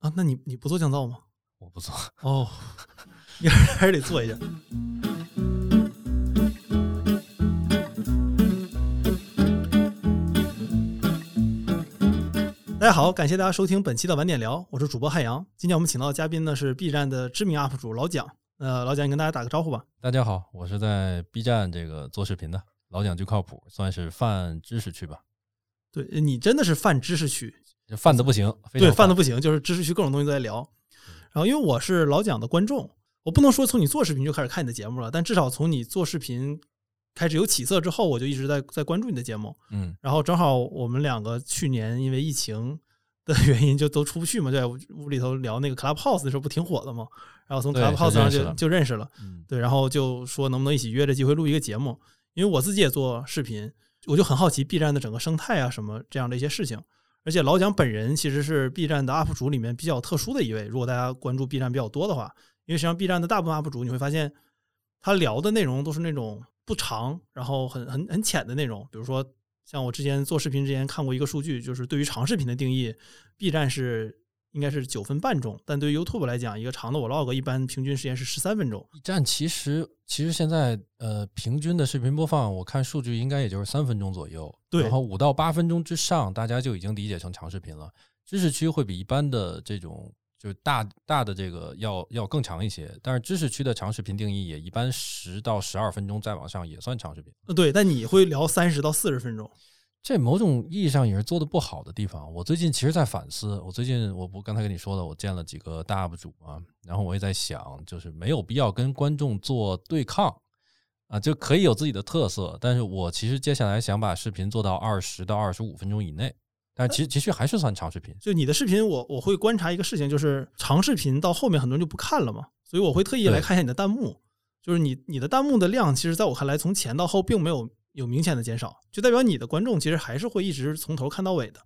啊，那你你不做降噪吗？我不做。哦，你还是得做一下。大家好，感谢大家收听本期的晚点聊，我是主播汉阳。今天我们请到的嘉宾呢是 B 站的知名 UP 主老蒋。呃，老蒋，你跟大家打个招呼吧。大家好，我是在 B 站这个做视频的老蒋，就靠谱，算是泛知识区吧。对你真的是泛知识区，泛的不行。对，泛的不行，就是知识区各种东西都在聊。然后，因为我是老蒋的观众，我不能说从你做视频就开始看你的节目了，但至少从你做视频开始有起色之后，我就一直在在关注你的节目。嗯，然后正好我们两个去年因为疫情的原因就都出不去嘛，就在屋里头聊那个 Clubhouse 的时候不挺火的嘛，然后从 Clubhouse 上就就认识了。对，然后就说能不能一起约着机会录一个节目，因为我自己也做视频，我就很好奇 B 站的整个生态啊什么这样的一些事情。而且老蒋本人其实是 B 站的 UP 主里面比较特殊的一位。如果大家关注 B 站比较多的话，因为实际上 B 站的大部分 UP 主你会发现，他聊的内容都是那种不长，然后很很很浅的内容。比如说，像我之前做视频之前看过一个数据，就是对于长视频的定义，B 站是。应该是九分半钟，但对于 YouTube 来讲，一个长的 Vlog 一般平均时间是十三分钟。B 站其实其实现在呃平均的视频播放，我看数据应该也就是三分钟左右。对，然后五到八分钟之上，大家就已经理解成长视频了。知识区会比一般的这种就是大大的这个要要更长一些，但是知识区的长视频定义也一般十到十二分钟再往上也算长视频。呃，对，但你会聊三十到四十分钟。这某种意义上也是做的不好的地方。我最近其实在反思，我最近我不刚才跟你说了，我见了几个大 UP 主啊，然后我也在想，就是没有必要跟观众做对抗啊，就可以有自己的特色。但是我其实接下来想把视频做到二十到二十五分钟以内，但其实其实还是算长视频。就你的视频，我我会观察一个事情，就是长视频到后面很多人就不看了嘛，所以我会特意来看一下你的弹幕，就是你你的弹幕的量，其实在我看来，从前到后并没有。有明显的减少，就代表你的观众其实还是会一直从头看到尾的。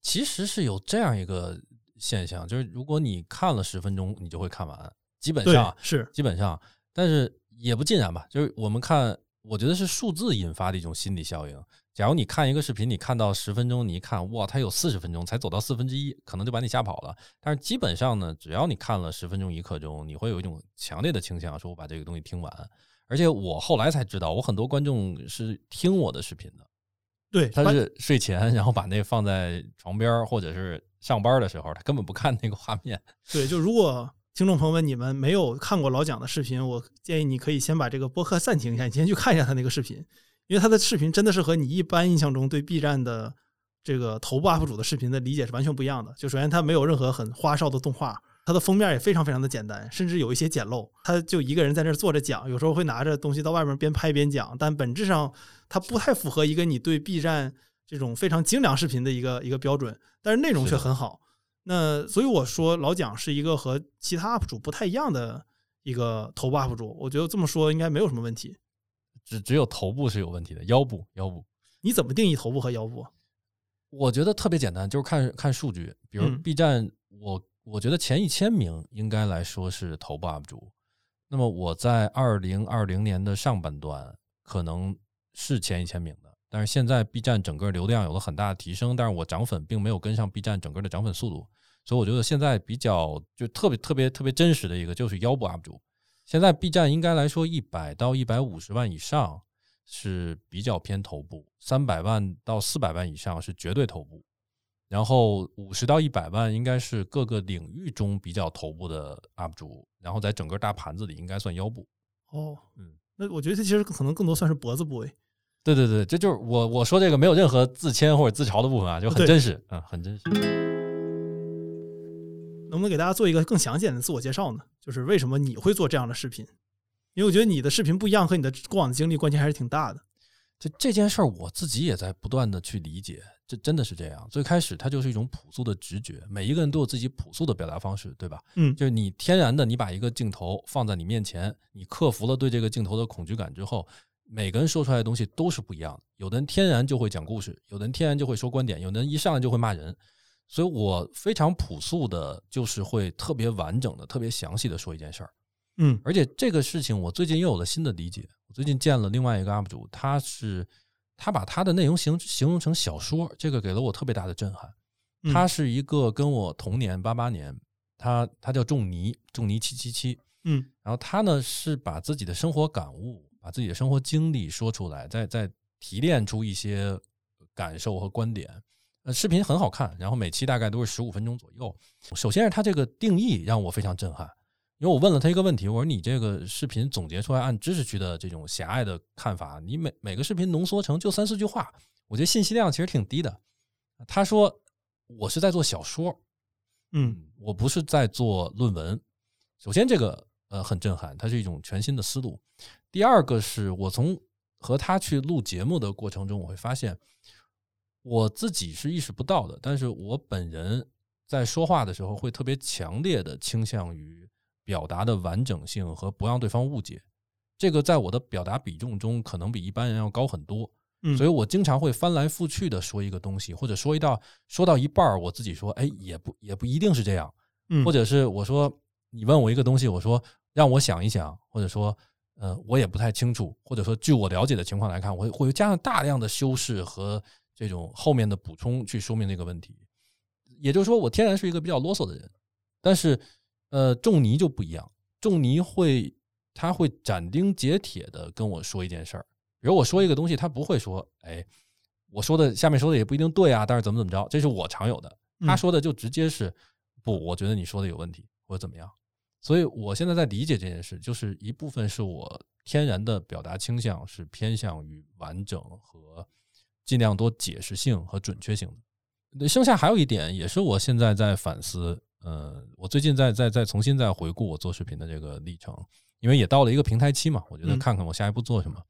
其实是有这样一个现象，就是如果你看了十分钟，你就会看完，基本上是基本上，但是也不尽然吧。就是我们看，我觉得是数字引发的一种心理效应。假如你看一个视频，你看到十分钟，你一看哇，它有四十分钟才走到四分之一，可能就把你吓跑了。但是基本上呢，只要你看了十分钟一刻钟，你会有一种强烈的倾向，说我把这个东西听完。而且我后来才知道，我很多观众是听我的视频的，对，他是睡前，然后把那放在床边或者是上班的时候，他根本不看那个画面。对，就如果听众朋友们你们没有看过老蒋的视频，我建议你可以先把这个播客暂停一下，你先去看一下他那个视频，因为他的视频真的是和你一般印象中对 B 站的这个头部 UP 主的视频的理解是完全不一样的。就首先他没有任何很花哨的动画。它的封面也非常非常的简单，甚至有一些简陋。他就一个人在那儿坐着讲，有时候会拿着东西到外面边拍边讲，但本质上它不太符合一个你对 B 站这种非常精良视频的一个一个标准。但是内容却很好。那所以我说老蒋是一个和其他 UP 主不太一样的一个头部 UP 主。我觉得这么说应该没有什么问题。只只有头部是有问题的，腰部腰部。你怎么定义头部和腰部？我觉得特别简单，就是看看数据，比如 B 站我。我觉得前一千名应该来说是头部 UP 主。那么我在二零二零年的上半段可能是前一千名的，但是现在 B 站整个流量有了很大的提升，但是我涨粉并没有跟上 B 站整个的涨粉速度，所以我觉得现在比较就特别特别特别真实的一个就是腰部 UP 主。现在 B 站应该来说一百到一百五十万以上是比较偏头部，三百万到四百万以上是绝对头部。然后五十到一百万应该是各个领域中比较头部的 UP 主，然后在整个大盘子里应该算腰部。哦，嗯，那我觉得这其实可能更多算是脖子部位。对对对，这就是我我说这个没有任何自谦或者自嘲的部分啊，就很真实，嗯，很真实。能不能给大家做一个更详细的自我介绍呢？就是为什么你会做这样的视频？因为我觉得你的视频不一样，和你的过往的经历关系还是挺大的。就这件事儿，我自己也在不断的去理解。这真的是这样。最开始它就是一种朴素的直觉，每一个人都有自己朴素的表达方式，对吧？嗯，就是你天然的，你把一个镜头放在你面前，你克服了对这个镜头的恐惧感之后，每个人说出来的东西都是不一样的。有的人天然就会讲故事，有的人天然就会说观点，有的人一上来就会骂人。所以我非常朴素的，就是会特别完整的、特别详细的说一件事儿。嗯，而且这个事情我最近又有了新的理解。我最近见了另外一个 UP 主，他是。他把他的内容形形容成小说，这个给了我特别大的震撼。他是一个跟我同年八八年，他他叫仲尼，仲尼七七七，嗯，然后他呢是把自己的生活感悟，把自己的生活经历说出来，再再提炼出一些感受和观点。呃，视频很好看，然后每期大概都是十五分钟左右。首先是他这个定义让我非常震撼，因为我问了他一个问题，我说你这个视频总结出来，按知识区的这种狭隘的看法，你每每个视频浓缩成就三四句话，我觉得信息量其实挺低的。他说我是在做小说，嗯，我不是在做论文。首先这个呃很震撼，它是一种全新的思路。第二个是我从和他去录节目的过程中，我会发现。我自己是意识不到的，但是我本人在说话的时候会特别强烈的倾向于表达的完整性和不让对方误解，这个在我的表达比重中可能比一般人要高很多，所以我经常会翻来覆去的说一个东西，或者说一道说到一半我自己说，哎，也不也不一定是这样，嗯或者是我说你问我一个东西，我说让我想一想，或者说呃我也不太清楚，或者说据我了解的情况来看，我会加上大量的修饰和。这种后面的补充去说明这个问题，也就是说，我天然是一个比较啰嗦的人，但是，呃，仲尼就不一样，仲尼会他会斩钉截铁的跟我说一件事儿，比如我说一个东西，他不会说，哎，我说的下面说的也不一定对啊，但是怎么怎么着，这是我常有的，他说的就直接是不，我觉得你说的有问题或者怎么样，所以我现在在理解这件事，就是一部分是我天然的表达倾向是偏向于完整和。尽量多解释性和准确性的。剩下还有一点，也是我现在在反思。呃，我最近在在在重新在回顾我做视频的这个历程，因为也到了一个平台期嘛，我觉得看看我下一步做什么。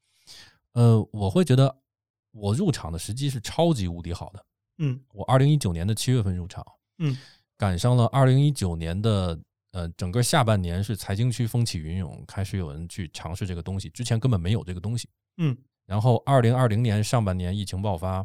呃，我会觉得我入场的时机是超级无敌好的。嗯，我二零一九年的七月份入场，嗯，赶上了二零一九年的呃整个下半年是财经区风起云涌，开始有人去尝试这个东西，之前根本没有这个东西。嗯。然后，二零二零年上半年疫情爆发，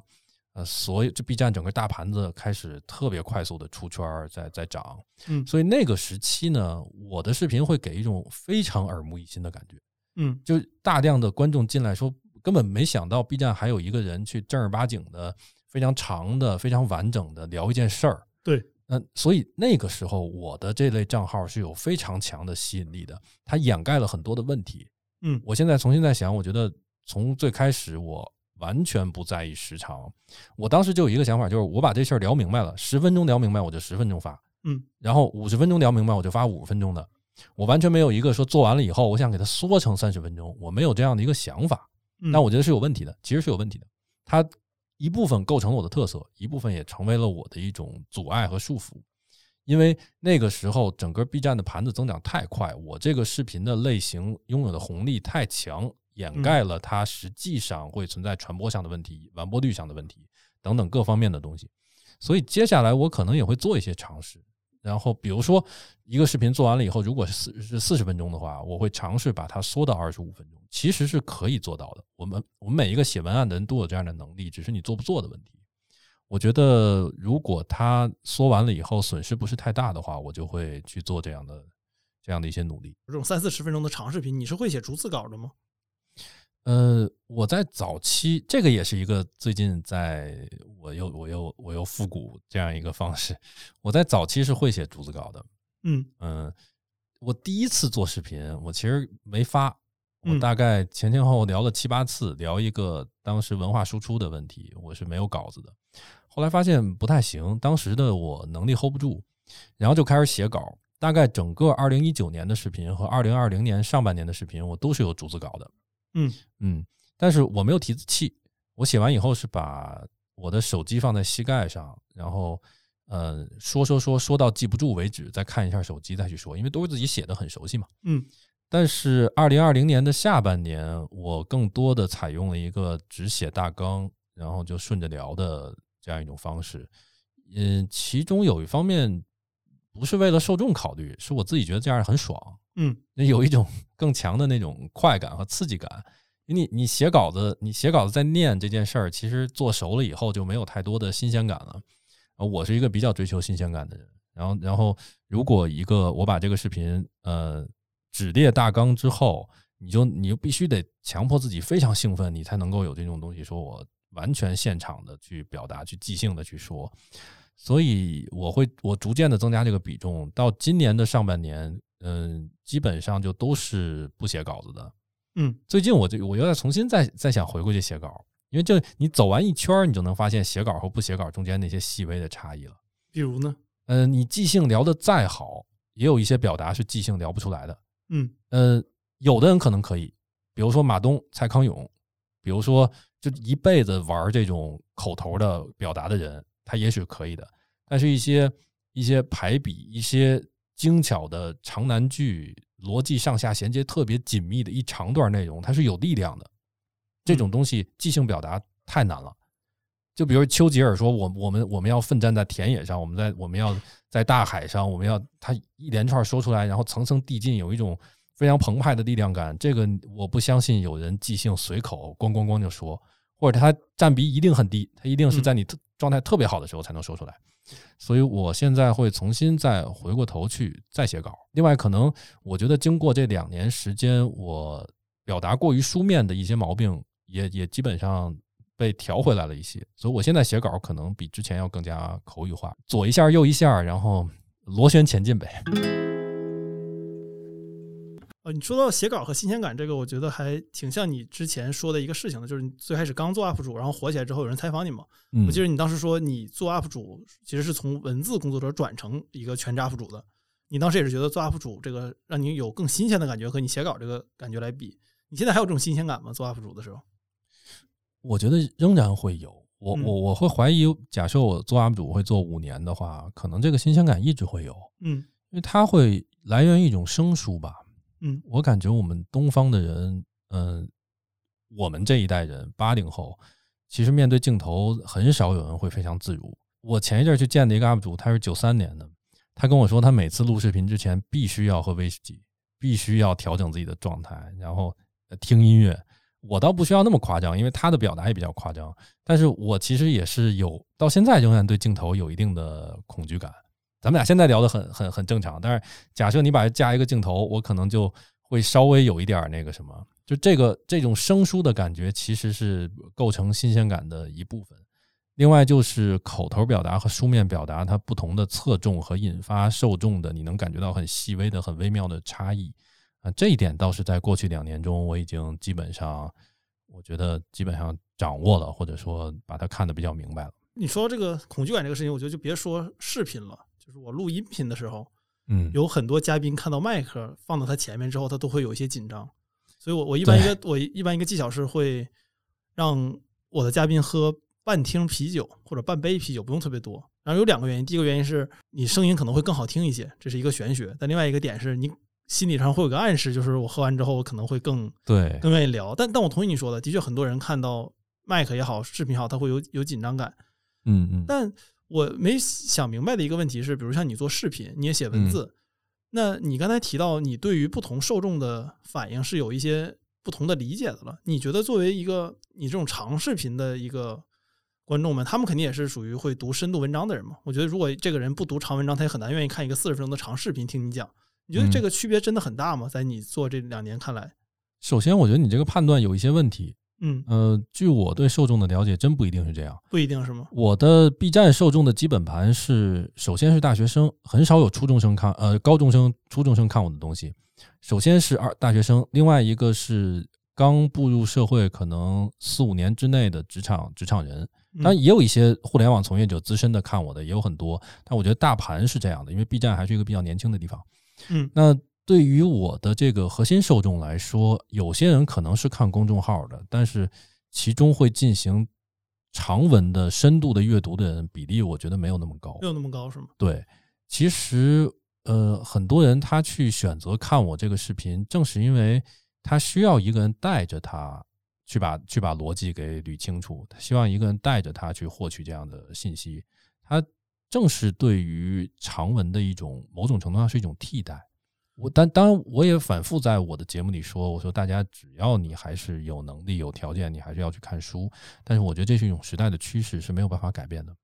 呃，所有这 B 站整个大盘子开始特别快速的出圈，在在涨，嗯，所以那个时期呢，我的视频会给一种非常耳目一新的感觉，嗯，就大量的观众进来说，根本没想到 B 站还有一个人去正儿八经的、非常长的、非常完整的聊一件事儿，对，那所以那个时候我的这类账号是有非常强的吸引力的，它掩盖了很多的问题，嗯，我现在重新在想，我觉得。从最开始，我完全不在意时长。我当时就有一个想法，就是我把这事儿聊明白了，十分钟聊明白，我就十分钟发。嗯，然后五十分钟聊明白，我就发五十分钟的。我完全没有一个说做完了以后，我想给它缩成三十分钟，我没有这样的一个想法。但我觉得是有问题的，其实是有问题的。它一部分构成了我的特色，一部分也成为了我的一种阻碍和束缚。因为那个时候，整个 B 站的盘子增长太快，我这个视频的类型拥有的红利太强。掩盖了它实际上会存在传播上的问题、完播率上的问题等等各方面的东西，所以接下来我可能也会做一些尝试。然后，比如说一个视频做完了以后，如果是四是四十分钟的话，我会尝试把它缩到二十五分钟，其实是可以做到的。我们我们每一个写文案的人都有这样的能力，只是你做不做的问题。我觉得如果它缩完了以后损失不是太大的话，我就会去做这样的这样的一些努力。这种三四十分钟的长视频，你是会写逐字稿的吗？呃，我在早期，这个也是一个最近在我又我又我又复古这样一个方式。我在早期是会写逐字稿的，嗯嗯，我第一次做视频，我其实没发，我大概前前后后聊了七八次，聊一个当时文化输出的问题，我是没有稿子的。后来发现不太行，当时的我能力 hold 不住，然后就开始写稿。大概整个二零一九年的视频和二零二零年上半年的视频，我都是有逐字稿的。嗯嗯，但是我没有提字器，我写完以后是把我的手机放在膝盖上，然后呃说说说说到记不住为止，再看一下手机再去说，因为都是自己写的很熟悉嘛。嗯，但是二零二零年的下半年，我更多的采用了一个只写大纲，然后就顺着聊的这样一种方式。嗯，其中有一方面不是为了受众考虑，是我自己觉得这样很爽。嗯，那有一种 更强的那种快感和刺激感。你你写稿子，你写稿子在念这件事儿，其实做熟了以后就没有太多的新鲜感了。我是一个比较追求新鲜感的人。然后，然后如果一个我把这个视频呃只列大纲之后，你就你就必须得强迫自己非常兴奋，你才能够有这种东西，说我完全现场的去表达，去即兴的去说。所以我会我逐渐的增加这个比重，到今年的上半年，嗯，基本上就都是不写稿子的。嗯，最近我就我又在重新再再想回过去写稿，因为就你走完一圈，你就能发现写稿和不写稿中间那些细微的差异了。比如呢？嗯，你即兴聊的再好，也有一些表达是即兴聊不出来的。嗯，呃，有的人可能可以，比如说马东、蔡康永，比如说就一辈子玩这种口头的表达的人，他也许可以的。但是，一些一些排比、一些精巧的长难句、逻辑上下衔接特别紧密的一长段内容，它是有力量的。这种东西即兴表达太难了。就比如丘吉尔说：“我我们我们要奋战在田野上，我们在我们要在大海上，我们要他一连串说出来，然后层层递进，有一种非常澎湃的力量感。这个我不相信有人即兴随口咣咣咣就说，或者它占比一定很低，它一定是在你状态特别好的时候才能说出来。所以我现在会重新再回过头去再写稿。另外，可能我觉得经过这两年时间，我表达过于书面的一些毛病也也基本上。”被调回来了一些，所以我现在写稿可能比之前要更加口语化，左一下右一下，然后螺旋前进呗。呃，你说到写稿和新鲜感这个，我觉得还挺像你之前说的一个事情的，就是你最开始刚做 UP 主，然后火起来之后有人采访你嘛。我记得你当时说你做 UP 主其实是从文字工作者转成一个全职 UP 主的，你当时也是觉得做 UP 主这个让你有更新鲜的感觉和你写稿这个感觉来比，你现在还有这种新鲜感吗？做 UP 主的时候？我觉得仍然会有，我我我会怀疑，假设我做 UP 主会做五年的话，可能这个新鲜感一直会有，嗯，因为它会来源于一种生疏吧，嗯，我感觉我们东方的人，嗯，我们这一代人八零后，其实面对镜头很少有人会非常自如。我前一阵去见的一个 UP 主，他是九三年的，他跟我说，他每次录视频之前必须要喝威士忌，必须要调整自己的状态，然后听音乐。我倒不需要那么夸张，因为他的表达也比较夸张。但是我其实也是有，到现在仍然对镜头有一定的恐惧感。咱们俩现在聊的很很很正常，但是假设你把它加一个镜头，我可能就会稍微有一点那个什么，就这个这种生疏的感觉，其实是构成新鲜感的一部分。另外就是口头表达和书面表达，它不同的侧重和引发受众的，你能感觉到很细微的、很微妙的差异。啊，这一点倒是在过去两年中，我已经基本上，我觉得基本上掌握了，或者说把它看得比较明白了。你说这个恐惧感这个事情，我觉得就别说视频了，就是我录音频的时候，嗯，有很多嘉宾看到麦克放到他前面之后，他都会有一些紧张。所以我我一般一个我一般一个技巧是会让我的嘉宾喝半听啤酒或者半杯啤酒，不用特别多。然后有两个原因，第一个原因是你声音可能会更好听一些，这是一个玄学。但另外一个点是你。心理上会有个暗示，就是我喝完之后，我可能会更对更愿意聊。但但我同意你说的，的确很多人看到麦克也好，视频也好，他会有有紧张感。嗯嗯。但我没想明白的一个问题是，比如像你做视频，你也写文字，那你刚才提到你对于不同受众的反应是有一些不同的理解的了。你觉得作为一个你这种长视频的一个观众们，他们肯定也是属于会读深度文章的人嘛？我觉得如果这个人不读长文章，他也很难愿意看一个四十分钟的长视频听你讲。你觉得这个区别真的很大吗？在你做这两年看来，首先我觉得你这个判断有一些问题。嗯呃，据我对受众的了解，真不一定是这样。不一定是吗？我的 B 站受众的基本盘是，首先是大学生，很少有初中生看，呃，高中生、初中生看我的东西。首先是二大学生，另外一个是刚步入社会，可能四五年之内的职场职场人。当然也有一些互联网从业者资深的看我的也有很多，但我觉得大盘是这样的，因为 B 站还是一个比较年轻的地方。嗯，那对于我的这个核心受众来说，有些人可能是看公众号的，但是其中会进行长文的深度的阅读的人比例，我觉得没有那么高，没有那么高是吗？对，其实呃，很多人他去选择看我这个视频，正是因为他需要一个人带着他去把去把逻辑给捋清楚，他希望一个人带着他去获取这样的信息，他。正是对于长文的一种某种程度上是一种替代。我但当然我也反复在我的节目里说，我说大家只要你还是有能力有条件，你还是要去看书。但是我觉得这是一种时代的趋势，是没有办法改变的。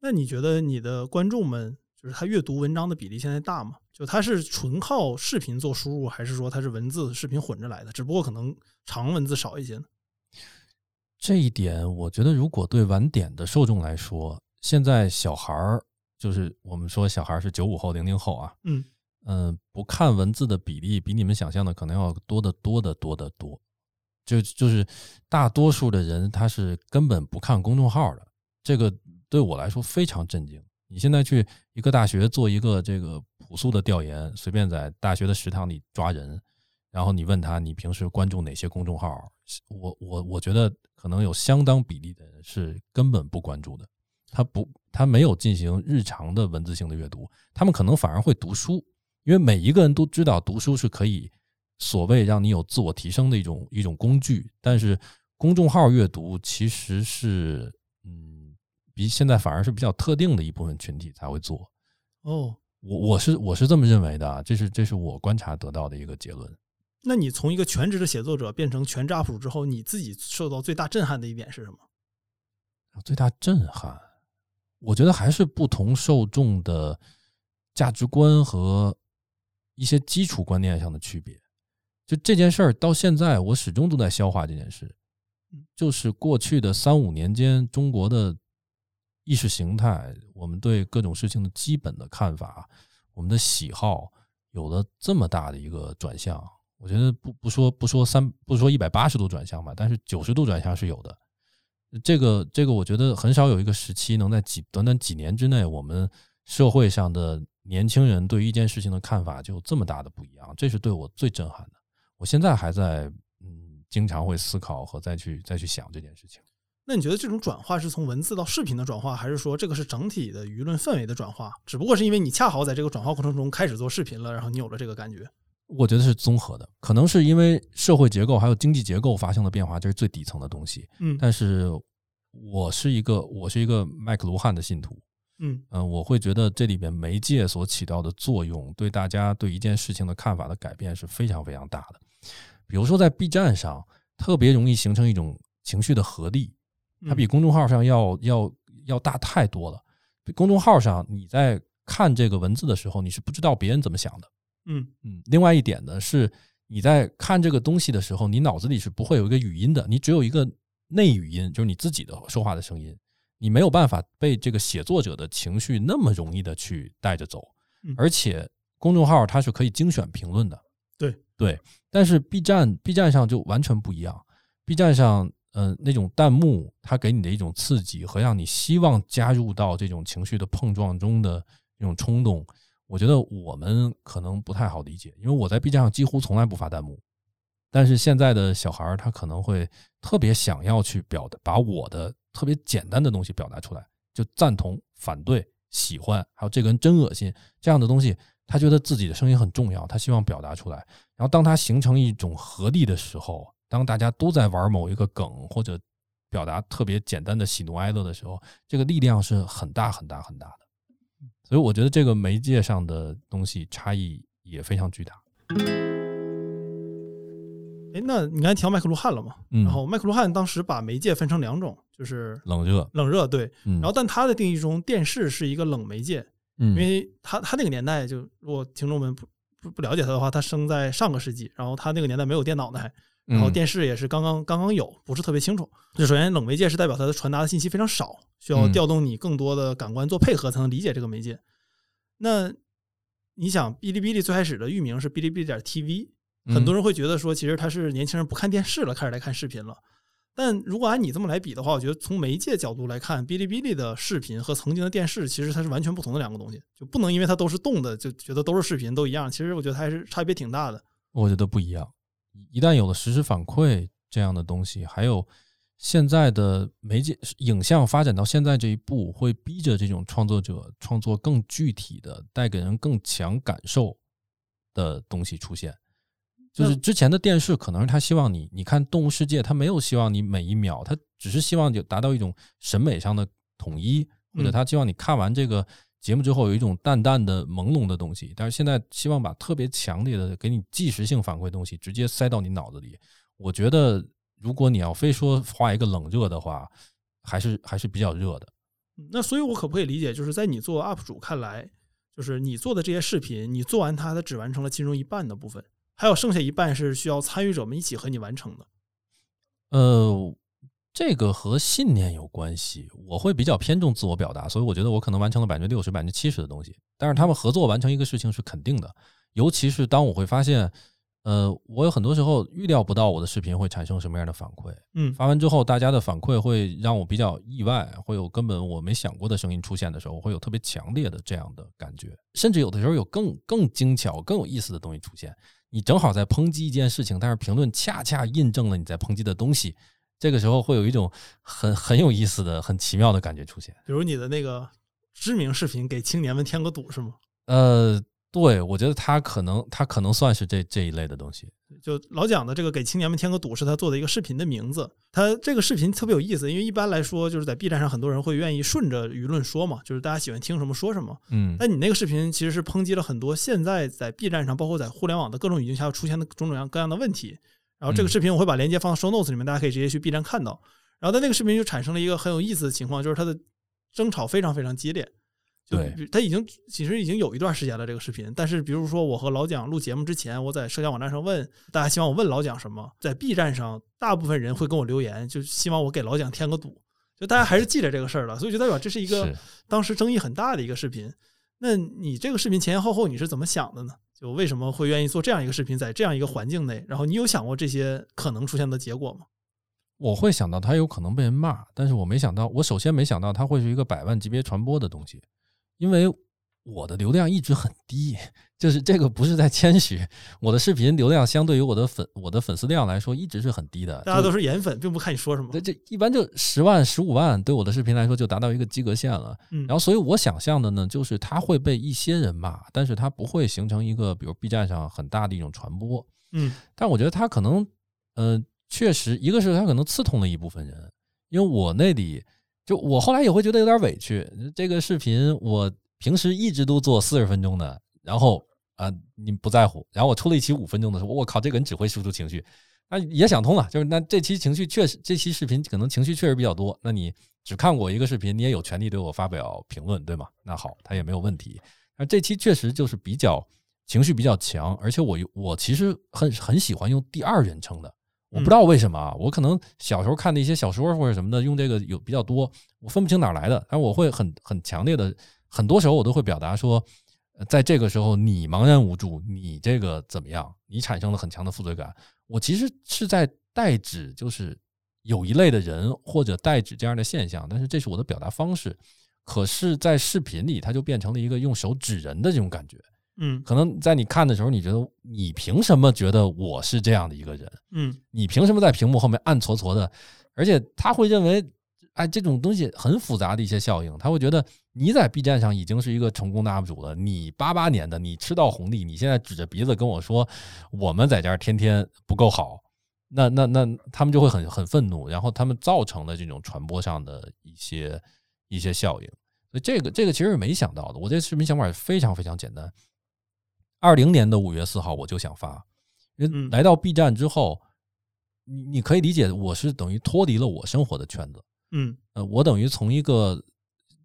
那你觉得你的观众们就是他阅读文章的比例现在大吗？就他是纯靠视频做输入，还是说他是文字视频混着来的？只不过可能长文字少一些呢？这一点，我觉得如果对晚点的受众来说，现在小孩儿。就是我们说小孩是九五后、零零后啊，嗯嗯，不看文字的比例比你们想象的可能要多得多得多得多。就就是大多数的人他是根本不看公众号的，这个对我来说非常震惊。你现在去一个大学做一个这个朴素的调研，随便在大学的食堂里抓人，然后你问他你平时关注哪些公众号，我我我觉得可能有相当比例的人是根本不关注的，他不他没有进行日常的文字性的阅读，他们可能反而会读书，因为每一个人都知道读书是可以。所谓让你有自我提升的一种一种工具，但是公众号阅读其实是，嗯，比现在反而是比较特定的一部分群体才会做。哦，我我是我是这么认为的，这是这是我观察得到的一个结论。那你从一个全职的写作者变成全职 UP 主之后，你自己受到最大震撼的一点是什么？最大震撼，我觉得还是不同受众的价值观和一些基础观念上的区别。就这件事儿到现在，我始终都在消化这件事。就是过去的三五年间，中国的意识形态，我们对各种事情的基本的看法，我们的喜好，有了这么大的一个转向。我觉得不不说不说三不说一百八十度转向吧，但是九十度转向是有的。这个这个，我觉得很少有一个时期能在几短短几年之内，我们社会上的年轻人对一件事情的看法就这么大的不一样。这是对我最震撼的。我现在还在，嗯，经常会思考和再去再去想这件事情。那你觉得这种转化是从文字到视频的转化，还是说这个是整体的舆论氛围的转化？只不过是因为你恰好在这个转化过程中开始做视频了，然后你有了这个感觉。我觉得是综合的，可能是因为社会结构还有经济结构发生了变化，这是最底层的东西。嗯，但是我是一个我是一个麦克卢汉的信徒。嗯嗯，我会觉得这里边媒介所起到的作用，对大家对一件事情的看法的改变是非常非常大的。比如说，在 B 站上特别容易形成一种情绪的合力，它比公众号上要要要大太多了。公众号上你在看这个文字的时候，你是不知道别人怎么想的。嗯嗯。另外一点呢，是你在看这个东西的时候，你脑子里是不会有一个语音的，你只有一个内语音，就是你自己的说话的声音，你没有办法被这个写作者的情绪那么容易的去带着走。而且公众号它是可以精选评论的。对对，但是 B 站 B 站上就完全不一样。B 站上，嗯，那种弹幕，它给你的一种刺激和让你希望加入到这种情绪的碰撞中的那种冲动，我觉得我们可能不太好理解。因为我在 B 站上几乎从来不发弹幕，但是现在的小孩儿他可能会特别想要去表达，把我的特别简单的东西表达出来，就赞同、反对、喜欢，还有这个人真恶心这样的东西。他觉得自己的声音很重要，他希望表达出来。然后，当他形成一种合力的时候，当大家都在玩某一个梗或者表达特别简单的喜怒哀乐的时候，这个力量是很大很大很大的。所以，我觉得这个媒介上的东西差异也非常巨大。哎，那你刚才提到麦克卢汉了嘛？嗯然后，麦克卢汉当时把媒介分成两种，就是冷热，冷热对。然后，但他的定义中，电视是一个冷媒介。因为他他那个年代，就如果听众们不不不了解他的话，他生在上个世纪，然后他那个年代没有电脑呢，还然后电视也是刚刚刚刚有，不是特别清楚。就首先冷媒介是代表它的传达的信息非常少，需要调动你更多的感官做配合才能理解这个媒介。那你想，哔哩哔哩最开始的域名是哔哩哔哩点 TV，很多人会觉得说，其实他是年轻人不看电视了，开始来看视频了。但如果按你这么来比的话，我觉得从媒介角度来看，哔哩哔哩的视频和曾经的电视其实它是完全不同的两个东西，就不能因为它都是动的就觉得都是视频都一样。其实我觉得还是差别挺大的。我觉得不一样。一旦有了实时反馈这样的东西，还有现在的媒介影像发展到现在这一步，会逼着这种创作者创作更具体的、带给人更强感受的东西出现。就是之前的电视，可能是他希望你，你看《动物世界》，他没有希望你每一秒，他只是希望就达到一种审美上的统一，或者他希望你看完这个节目之后有一种淡淡的朦胧的东西。但是现在希望把特别强烈的给你即时性反馈东西直接塞到你脑子里。我觉得，如果你要非说画一个冷热的话，还是还是比较热的。那所以，我可不可以理解，就是在你做 UP 主看来，就是你做的这些视频，你做完它，它只完成了其中一半的部分。还有剩下一半是需要参与者们一起和你完成的。呃，这个和信念有关系，我会比较偏重自我表达，所以我觉得我可能完成了百分之六十、百分之七十的东西。但是他们合作完成一个事情是肯定的，尤其是当我会发现，呃，我有很多时候预料不到我的视频会产生什么样的反馈。嗯，发完之后大家的反馈会让我比较意外，会有根本我没想过的声音出现的时候，我会有特别强烈的这样的感觉，甚至有的时候有更更精巧、更有意思的东西出现。你正好在抨击一件事情，但是评论恰恰印证了你在抨击的东西。这个时候会有一种很很有意思的、很奇妙的感觉出现。比如你的那个知名视频给青年们添个堵是吗？呃，对，我觉得他可能他可能算是这这一类的东西。就老蒋的这个给青年们添个堵是他做的一个视频的名字。他这个视频特别有意思，因为一般来说就是在 B 站上很多人会愿意顺着舆论说嘛，就是大家喜欢听什么说什么。嗯，但你那个视频其实是抨击了很多现在在 B 站上，包括在互联网的各种语境下出现的种种样各样的问题。然后这个视频我会把链接放到 show notes 里面，大家可以直接去 B 站看到。然后在那个视频就产生了一个很有意思的情况，就是他的争吵非常非常激烈。对，他已经其实已经有一段时间了这个视频，但是比如说我和老蒋录节目之前，我在社交网站上问大家希望我问老蒋什么，在 B 站上大部分人会跟我留言，就希望我给老蒋添个堵。就大家还是记着这个事儿了，所以就代表这是一个当时争议很大的一个视频。那你这个视频前前后后你是怎么想的呢？就为什么会愿意做这样一个视频，在这样一个环境内，然后你有想过这些可能出现的结果吗？我会想到他有可能被人骂，但是我没想到，我首先没想到他会是一个百万级别传播的东西，因为。我的流量一直很低，就是这个不是在谦虚，我的视频流量相对于我的粉我的粉丝量来说一直是很低的。大家都是颜粉，并不看你说什么。这这一般就十万、十五万，对我的视频来说就达到一个及格线了。嗯，然后所以我想象的呢，就是它会被一些人骂，但是它不会形成一个比如 B 站上很大的一种传播。嗯，但我觉得它可能，呃，确实一个是它可能刺痛了一部分人，因为我那里就我后来也会觉得有点委屈，这个视频我。平时一直都做四十分钟的，然后啊，你不在乎，然后我出了一期五分钟的，时候，我靠，这个人只会输出情绪，那也想通了，就是那这期情绪确实，这期视频可能情绪确实比较多，那你只看过一个视频，你也有权利对我发表评论，对吗？那好，他也没有问题。那这期确实就是比较情绪比较强，而且我我其实很很喜欢用第二人称的，我不知道为什么啊，我可能小时候看的一些小说或者什么的，用这个有比较多，我分不清哪来的，但我会很很强烈的。很多时候我都会表达说，在这个时候你茫然无助，你这个怎么样？你产生了很强的负罪感。我其实是在代指，就是有一类的人或者代指这样的现象，但是这是我的表达方式。可是，在视频里，它就变成了一个用手指人的这种感觉。嗯，可能在你看的时候，你觉得你凭什么觉得我是这样的一个人？嗯，你凭什么在屏幕后面暗搓搓的？而且他会认为。哎，这种东西很复杂的一些效应，他会觉得你在 B 站上已经是一个成功的 UP 主了。你八八年的，你吃到红利，你现在指着鼻子跟我说我们在这儿天天不够好，那那那他们就会很很愤怒，然后他们造成的这种传播上的一些一些效应。所以这个这个其实是没想到的。我这视频想法非常非常简单。二零年的五月四号我就想发，因为来到 B 站之后，你你可以理解我是等于脱离了我生活的圈子。嗯，呃，我等于从一个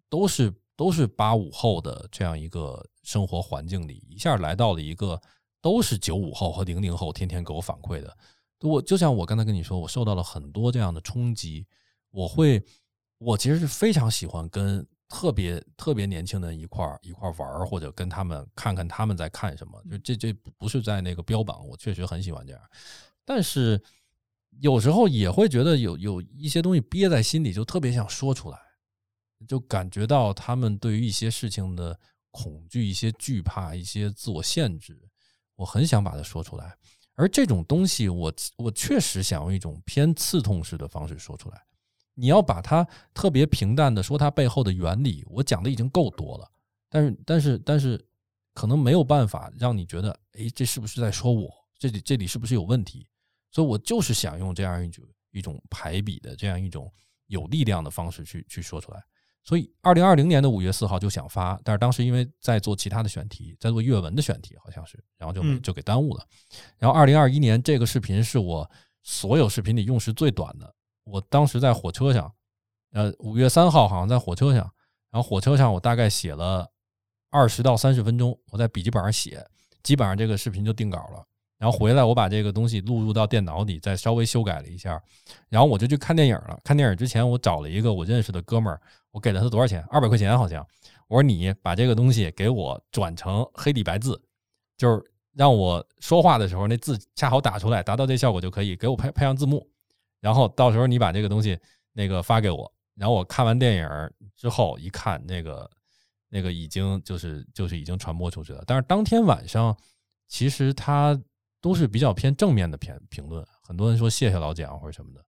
都是都是八五后的这样一个生活环境里，一下来到了一个都是九五后和零零后天天给我反馈的。我就像我刚才跟你说，我受到了很多这样的冲击。我会，我其实是非常喜欢跟特别特别年轻的一块儿一块儿玩，或者跟他们看看他们在看什么。就这这不是在那个标榜，我确实很喜欢这样，但是。有时候也会觉得有有一些东西憋在心里，就特别想说出来，就感觉到他们对于一些事情的恐惧、一些惧怕、一些自我限制，我很想把它说出来。而这种东西，我我确实想用一种偏刺痛式的方式说出来。你要把它特别平淡的说它背后的原理，我讲的已经够多了，但是但是但是可能没有办法让你觉得，哎，这是不是在说我？这里这里是不是有问题？所以我就是想用这样一种一种排比的这样一种有力量的方式去去说出来。所以二零二零年的五月四号就想发，但是当时因为在做其他的选题，在做阅文的选题，好像是，然后就就给耽误了。然后二零二一年这个视频是我所有视频里用时最短的。我当时在火车上，呃，五月三号好像在火车上，然后火车上我大概写了二十到三十分钟，我在笔记本上写，基本上这个视频就定稿了。然后回来我把这个东西录入到电脑里，再稍微修改了一下，然后我就去看电影了。看电影之前，我找了一个我认识的哥们儿，我给了他多少钱？二百块钱好像。我说你把这个东西给我转成黑底白字，就是让我说话的时候那字恰好打出来，达到这效果就可以。给我配配上字幕，然后到时候你把这个东西那个发给我。然后我看完电影之后一看，那个那个已经就是就是已经传播出去了。但是当天晚上，其实他都是比较偏正面的评评论，很多人说谢谢老蒋或者什么的。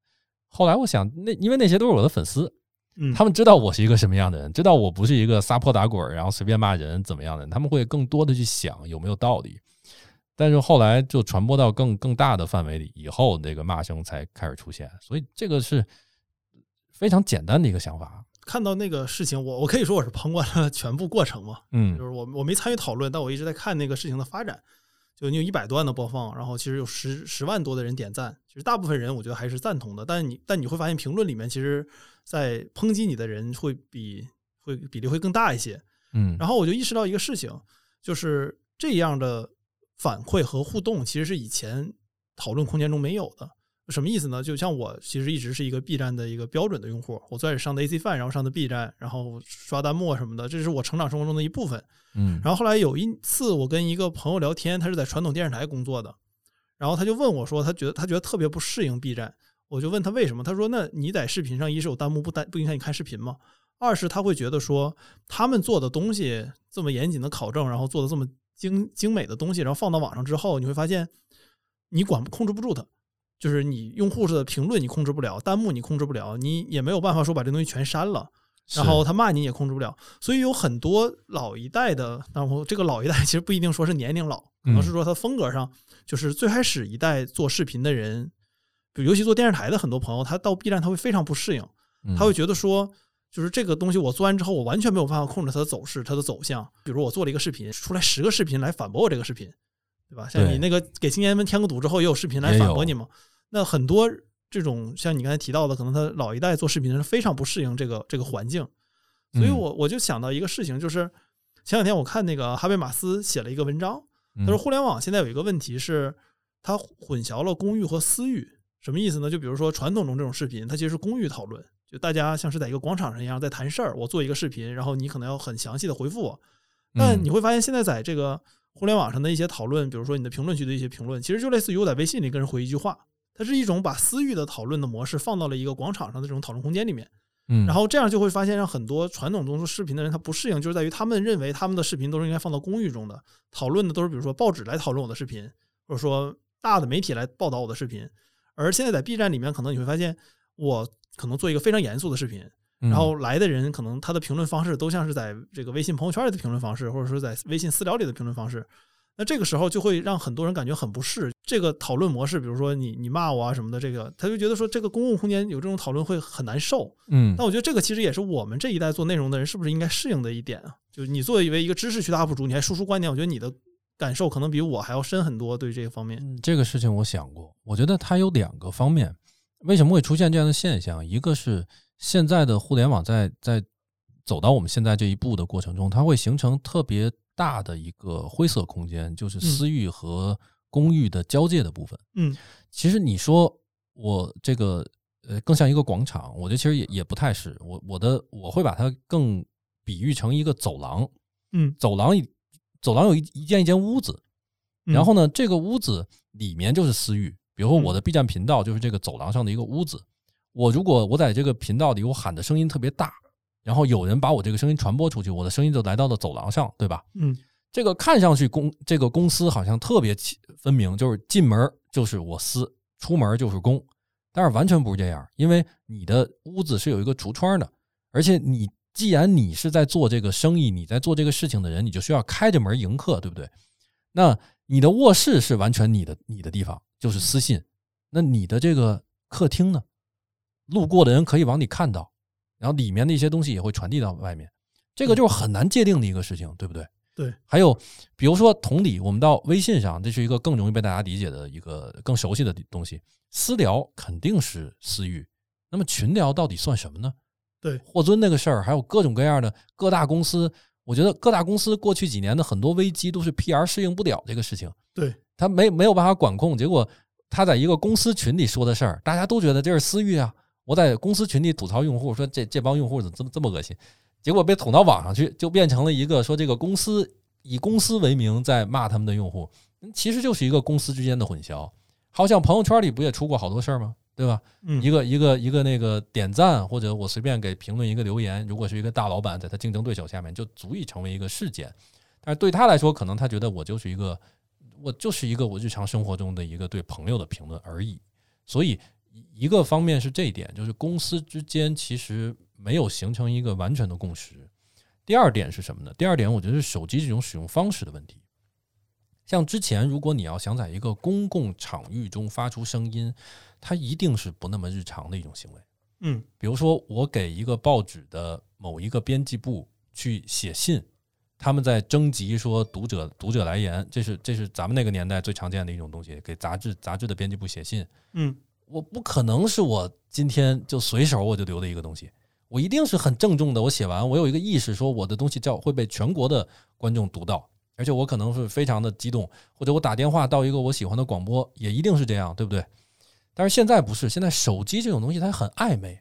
后来我想，那因为那些都是我的粉丝，他们知道我是一个什么样的人，知道我不是一个撒泼打滚然后随便骂人怎么样的人，他们会更多的去想有没有道理。但是后来就传播到更更大的范围里以后，这个骂声才开始出现。所以这个是。非常简单的一个想法。看到那个事情，我我可以说我是旁观了全部过程嘛。嗯，就是我我没参与讨论，但我一直在看那个事情的发展。就你有一百多万的播放，然后其实有十十万多的人点赞，其实大部分人我觉得还是赞同的。但你但你会发现评论里面，其实在抨击你的人会比会比例会更大一些。嗯，然后我就意识到一个事情，就是这样的反馈和互动，其实是以前讨论空间中没有的。什么意思呢？就像我其实一直是一个 B 站的一个标准的用户，我最开始上的 AC Fan，然后上的 B 站，然后刷弹幕什么的，这是我成长生活中的一部分。嗯，然后后来有一次我跟一个朋友聊天，他是在传统电视台工作的，然后他就问我说，他觉得他觉得特别不适应 B 站，我就问他为什么，他说那你在视频上一是有弹幕不单不影响你看视频吗？二是他会觉得说他们做的东西这么严谨的考证，然后做的这么精精美的东西，然后放到网上之后，你会发现你管控制不住它。就是你用户的评论你控制不了，弹幕你控制不了，你也没有办法说把这东西全删了，然后他骂你也控制不了，所以有很多老一代的，然后这个老一代其实不一定说是年龄老，可能是说他风格上，就是最开始一代做视频的人，尤其做电视台的很多朋友，他到 B 站他会非常不适应，他会觉得说，就是这个东西我做完之后，我完全没有办法控制它的走势、它的走向。比如我做了一个视频，出来十个视频来反驳我这个视频。对吧？像你那个给青年们添个堵之后，也有视频来反驳你嘛？那很多这种像你刚才提到的，可能他老一代做视频的人非常不适应这个这个环境，所以我我就想到一个事情，就是前两天我看那个哈贝马斯写了一个文章，他说互联网现在有一个问题是，它混淆了公域和私域，什么意思呢？就比如说传统中这种视频，它其实是公域讨论，就大家像是在一个广场上一样在谈事儿，我做一个视频，然后你可能要很详细的回复我，但你会发现现在在这个。互联网上的一些讨论，比如说你的评论区的一些评论，其实就类似于我在微信里跟人回一句话，它是一种把私域的讨论的模式放到了一个广场上的这种讨论空间里面。嗯，然后这样就会发现，让很多传统中做视频的人他不适应，就是在于他们认为他们的视频都是应该放到公寓中的，讨论的都是比如说报纸来讨论我的视频，或者说大的媒体来报道我的视频。而现在在 B 站里面，可能你会发现，我可能做一个非常严肃的视频。然后来的人可能他的评论方式都像是在这个微信朋友圈里的评论方式，或者说在微信私聊里的评论方式。那这个时候就会让很多人感觉很不适。这个讨论模式，比如说你你骂我啊什么的，这个他就觉得说这个公共空间有这种讨论会很难受。嗯，那我觉得这个其实也是我们这一代做内容的人是不是应该适应的一点啊？就是你作为一个知识区的 UP 主，你还输出观点，我觉得你的感受可能比我还要深很多。对这个方面，这个事情我想过，我觉得它有两个方面，为什么会出现这样的现象？一个是。现在的互联网在在走到我们现在这一步的过程中，它会形成特别大的一个灰色空间，就是私域和公域的交界的部分。嗯，其实你说我这个呃更像一个广场，我觉得其实也也不太是。我我的我会把它更比喻成一个走廊。嗯，走廊走廊有一一间一间屋子，然后呢，这个屋子里面就是私域。比如说我的 B 站频道就是这个走廊上的一个屋子。我如果我在这个频道里，我喊的声音特别大，然后有人把我这个声音传播出去，我的声音就来到了走廊上，对吧？嗯，这个看上去公这个公司好像特别分明，就是进门就是我私，出门就是公，但是完全不是这样，因为你的屋子是有一个橱窗的，而且你既然你是在做这个生意，你在做这个事情的人，你就需要开着门迎客，对不对？那你的卧室是完全你的你的地方，就是私信，那你的这个客厅呢？路过的人可以往里看到，然后里面的一些东西也会传递到外面，这个就是很难界定的一个事情，对不对？对。还有，比如说同理，我们到微信上，这是一个更容易被大家理解的一个更熟悉的东西。私聊肯定是私域，那么群聊到底算什么呢？对，霍尊那个事儿，还有各种各样的各大公司，我觉得各大公司过去几年的很多危机都是 PR 适应不了这个事情。对，他没没有办法管控，结果他在一个公司群里说的事儿，大家都觉得这是私欲啊。我在公司群里吐槽用户，说这这帮用户怎么这么这么恶心，结果被捅到网上去，就变成了一个说这个公司以公司为名在骂他们的用户，其实就是一个公司之间的混淆。好像朋友圈里不也出过好多事儿吗？对吧？一个一个一个那个点赞，或者我随便给评论一个留言，如果是一个大老板在他竞争对手下面，就足以成为一个事件。但是对他来说，可能他觉得我就是一个，我就是一个我日常生活中的一个对朋友的评论而已。所以一个方面是这一点，就是公司之间其实没有形成一个完全的共识。第二点是什么呢？第二点我觉得是手机这种使用方式的问题。像之前，如果你要想在一个公共场域中发出声音，它一定是不那么日常的一种行为。嗯，比如说我给一个报纸的某一个编辑部去写信，他们在征集说读者读者来言，这是这是咱们那个年代最常见的一种东西，给杂志杂志的编辑部写信。嗯，我不可能是我今天就随手我就留的一个东西，我一定是很郑重的。我写完，我有一个意识，说我的东西叫会被全国的观众读到。而且我可能是非常的激动，或者我打电话到一个我喜欢的广播，也一定是这样，对不对？但是现在不是，现在手机这种东西它很暧昧。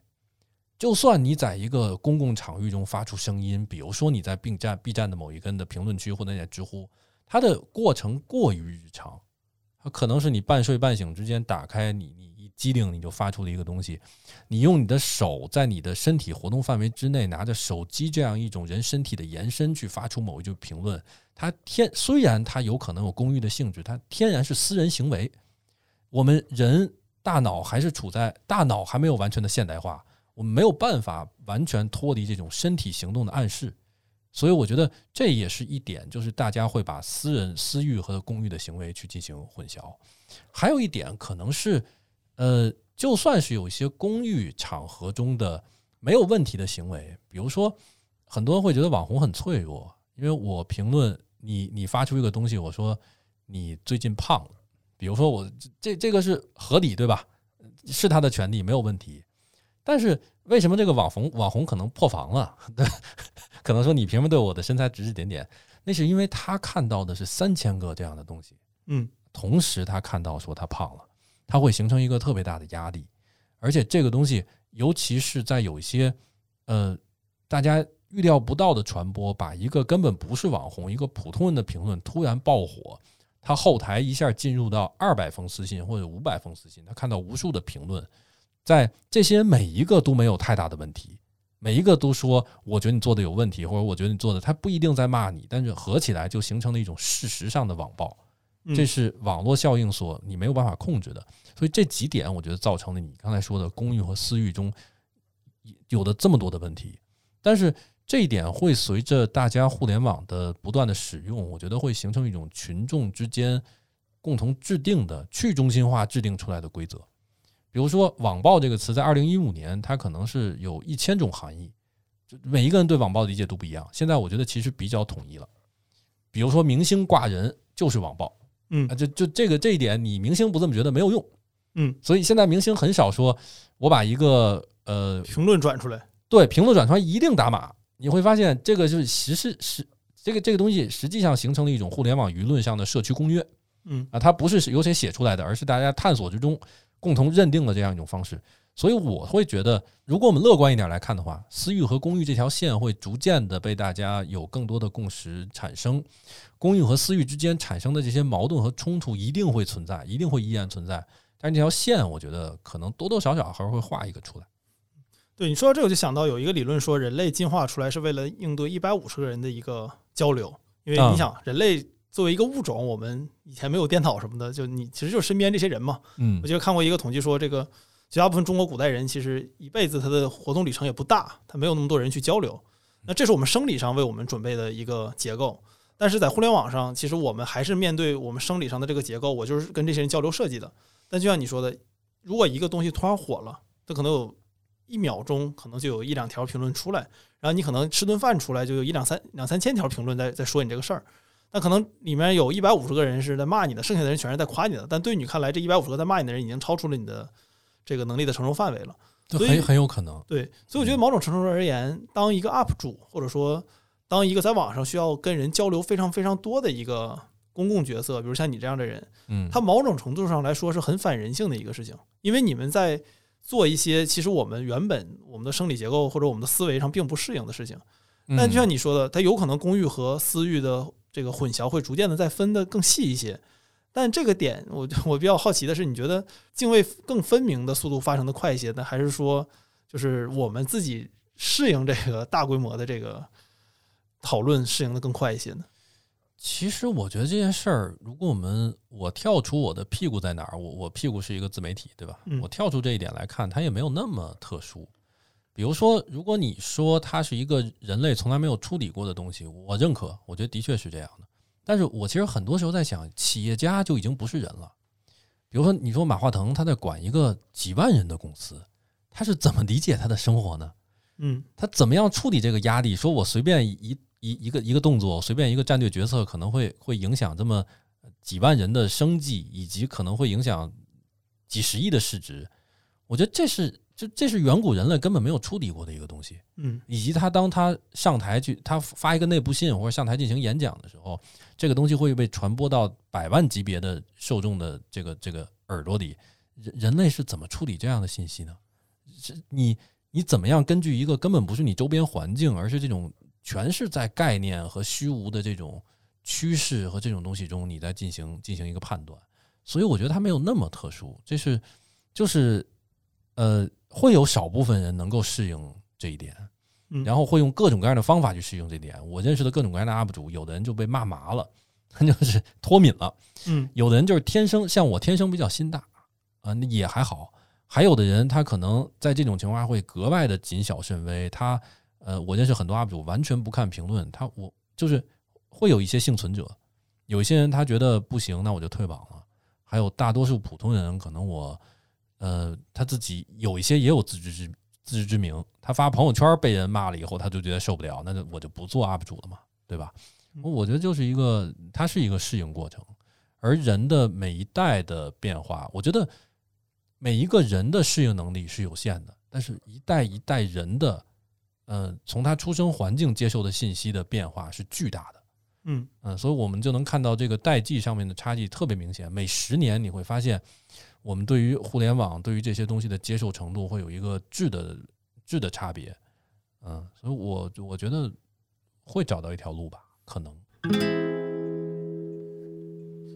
就算你在一个公共场域中发出声音，比如说你在 B 站 B 站的某一根的评论区，或者你在知乎，它的过程过于日常，它可能是你半睡半醒之间打开你你一。机灵，你就发出了一个东西。你用你的手在你的身体活动范围之内，拿着手机这样一种人身体的延伸去发出某一句评论，它天虽然它有可能有公寓的性质，它天然是私人行为。我们人大脑还是处在大脑还没有完全的现代化，我们没有办法完全脱离这种身体行动的暗示。所以我觉得这也是一点，就是大家会把私人私域和公益的行为去进行混淆。还有一点可能是。呃，就算是有一些公寓场合中的没有问题的行为，比如说，很多人会觉得网红很脆弱，因为我评论你，你发出一个东西，我说你最近胖了，比如说我这这个是合理对吧？是他的权利没有问题，但是为什么这个网红网红可能破防了？对，可能说你凭什么对我的身材指指点点？那是因为他看到的是三千个这样的东西，嗯，同时他看到说他胖了。他会形成一个特别大的压力，而且这个东西，尤其是在有一些呃大家预料不到的传播，把一个根本不是网红、一个普通人的评论突然爆火，他后台一下进入到二百封私信或者五百封私信，他看到无数的评论，在这些每一个都没有太大的问题，每一个都说我觉得你做的有问题，或者我觉得你做的，他不一定在骂你，但是合起来就形成了一种事实上的网暴。这是网络效应所你没有办法控制的，所以这几点我觉得造成了你刚才说的公域和私域中有的这么多的问题。但是这一点会随着大家互联网的不断的使用，我觉得会形成一种群众之间共同制定的去中心化制定出来的规则。比如说“网暴”这个词，在二零一五年它可能是有一千种含义，就每一个人对网暴的理解都不一样。现在我觉得其实比较统一了。比如说明星挂人就是网暴。嗯啊，就就这个这一点，你明星不这么觉得没有用，嗯，所以现在明星很少说，我把一个呃评论转出来，对，评论转出来一定打码，你会发现这个就是实是是这个这个东西实际上形成了一种互联网舆论上的社区公约，嗯啊，它不是由谁写出来的，而是大家探索之中共同认定了这样一种方式。所以我会觉得，如果我们乐观一点来看的话，私域和公域这条线会逐渐的被大家有更多的共识产生，公域和私域之间产生的这些矛盾和冲突一定会存在，一定会依然存在。但是这条线，我觉得可能多多少少还是会画一个出来。对你说到这，我就想到有一个理论说，人类进化出来是为了应对一百五十个人的一个交流，因为你想，人类作为一个物种，我们以前没有电脑什么的，就你其实就是身边这些人嘛。嗯，我记得看过一个统计说这个。绝大部分中国古代人其实一辈子他的活动里程也不大，他没有那么多人去交流。那这是我们生理上为我们准备的一个结构，但是在互联网上，其实我们还是面对我们生理上的这个结构，我就是跟这些人交流设计的。但就像你说的，如果一个东西突然火了，它可能有一秒钟，可能就有一两条评论出来，然后你可能吃顿饭出来就有一两三两三千条评论在在说你这个事儿，那可能里面有一百五十个人是在骂你的，剩下的人全是在夸你的。但对你看来，这一百五十个在骂你的人已经超出了你的。这个能力的承受范围了，所以很有可能。对，所以我觉得某种程度而言，当一个 UP 主或者说当一个在网上需要跟人交流非常非常多的一个公共角色，比如像你这样的人，嗯，他某种程度上来说是很反人性的一个事情，因为你们在做一些其实我们原本我们的生理结构或者我们的思维上并不适应的事情。但就像你说的，它有可能公寓和私域的这个混淆会逐渐的再分得更细一些。但这个点，我我比较好奇的是，你觉得泾渭更分明的速度发生的快一些呢，还是说就是我们自己适应这个大规模的这个讨论适应的更快一些呢？其实我觉得这件事儿，如果我们我跳出我的屁股在哪儿，我我屁股是一个自媒体，对吧？我跳出这一点来看，它也没有那么特殊。比如说，如果你说它是一个人类从来没有处理过的东西，我认可，我觉得的确是这样的。但是我其实很多时候在想，企业家就已经不是人了。比如说，你说马化腾他在管一个几万人的公司，他是怎么理解他的生活呢？嗯，他怎么样处理这个压力？说我随便一。一一个一个动作，随便一个战略决策，可能会会影响这么几万人的生计，以及可能会影响几十亿的市值。我觉得这是这这是远古人类根本没有处理过的一个东西。嗯，以及他当他上台去，他发一个内部信或者上台进行演讲的时候，这个东西会被传播到百万级别的受众的这个这个耳朵里。人人类是怎么处理这样的信息呢？是你你怎么样根据一个根本不是你周边环境，而是这种。全是在概念和虚无的这种趋势和这种东西中，你在进行进行一个判断，所以我觉得它没有那么特殊。这是就是呃，会有少部分人能够适应这一点，然后会用各种各样的方法去适应这点。我认识的各种各样的 UP 主，有的人就被骂麻了，他 就是脱敏了，嗯，有的人就是天生像我天生比较心大啊，那也还好。还有的人他可能在这种情况下会格外的谨小慎微，他。呃，我认识很多 UP 主，完全不看评论。他我就是会有一些幸存者，有一些人他觉得不行，那我就退榜了。还有大多数普通人，可能我呃他自己有一些也有自知之自知之明。他发朋友圈被人骂了以后，他就觉得受不了，那就我就不做 UP 主了嘛，对吧？我觉得就是一个，它是一个适应过程。而人的每一代的变化，我觉得每一个人的适应能力是有限的，但是一代一代人的。嗯，从他出生环境接受的信息的变化是巨大的，嗯嗯，所以我们就能看到这个代际上面的差距特别明显。每十年你会发现，我们对于互联网、对于这些东西的接受程度会有一个质的质的差别。嗯，所以我我觉得会找到一条路吧，可能。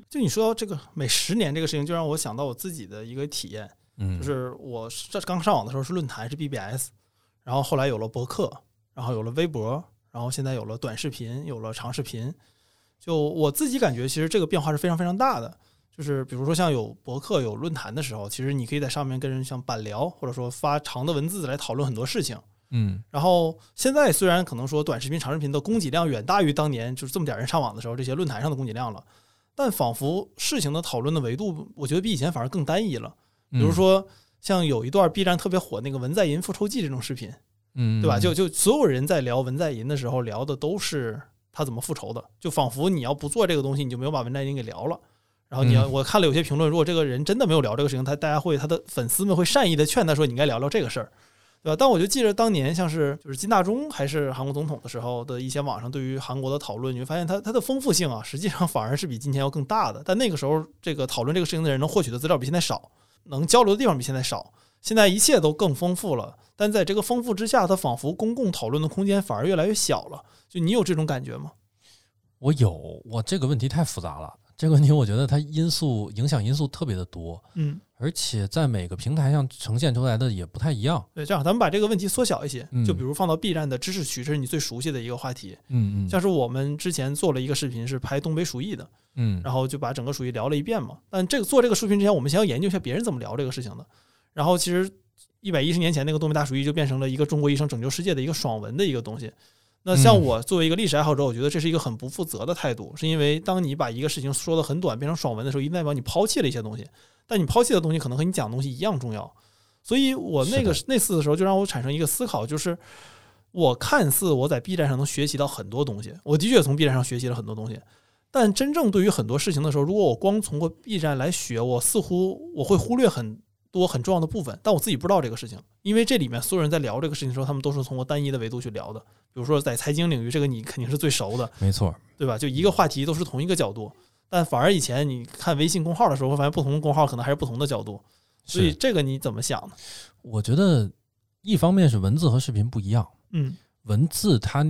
就你说到这个每十年这个事情，就让我想到我自己的一个体验，嗯，就是我上刚上网的时候是论坛是 BBS。然后后来有了博客，然后有了微博，然后现在有了短视频，有了长视频。就我自己感觉，其实这个变化是非常非常大的。就是比如说像有博客、有论坛的时候，其实你可以在上面跟人像板聊，或者说发长的文字来讨论很多事情。嗯。然后现在虽然可能说短视频、长视频的供给量远大于当年就是这么点人上网的时候，这些论坛上的供给量了，但仿佛事情的讨论的维度，我觉得比以前反而更单一了。比如说。像有一段 B 站特别火那个文在寅复仇记这种视频，嗯，对吧？就就所有人在聊文在寅的时候，聊的都是他怎么复仇的，就仿佛你要不做这个东西，你就没有把文在寅给聊了。然后你要我看了有些评论，如果这个人真的没有聊这个事情，他大家会他的粉丝们会善意的劝他说你应该聊聊这个事儿，对吧？但我就记得当年像是就是金大中还是韩国总统的时候的一些网上对于韩国的讨论，你会发现它它的丰富性啊，实际上反而是比今天要更大的。但那个时候这个讨论这个事情的人能获取的资料比现在少。能交流的地方比现在少，现在一切都更丰富了，但在这个丰富之下，它仿佛公共讨论的空间反而越来越小了。就你有这种感觉吗？我有，我这个问题太复杂了。这个问题我觉得它因素影响因素特别的多，嗯，而且在每个平台上呈现出来的也不太一样。对，这样咱们把这个问题缩小一些，就比如放到 B 站的知识区，这是你最熟悉的一个话题，嗯嗯，像是我们之前做了一个视频是拍东北鼠疫的，嗯，然后就把整个鼠疫聊了一遍嘛。但这个做这个视频之前，我们先要研究一下别人怎么聊这个事情的。然后其实一百一十年前那个东北大鼠疫就变成了一个中国医生拯救世界的一个爽文的一个东西。那像我作为一个历史爱好者，我觉得这是一个很不负责的态度，是因为当你把一个事情说的很短，变成爽文的时候，一定代表你抛弃了一些东西，但你抛弃的东西可能和你讲的东西一样重要。所以我那个那次的时候，就让我产生一个思考，就是我看似我在 B 站上能学习到很多东西，我的确从 B 站上学习了很多东西，但真正对于很多事情的时候，如果我光从过 B 站来学，我似乎我会忽略很。多很重要的部分，但我自己不知道这个事情，因为这里面所有人在聊这个事情的时候，他们都是通过单一的维度去聊的。比如说在财经领域，这个你肯定是最熟的，没错，对吧？就一个话题都是同一个角度，但反而以前你看微信公号的时候，会发现不同的公号可能还是不同的角度。所以这个你怎么想呢？我觉得一方面是文字和视频不一样，嗯，文字它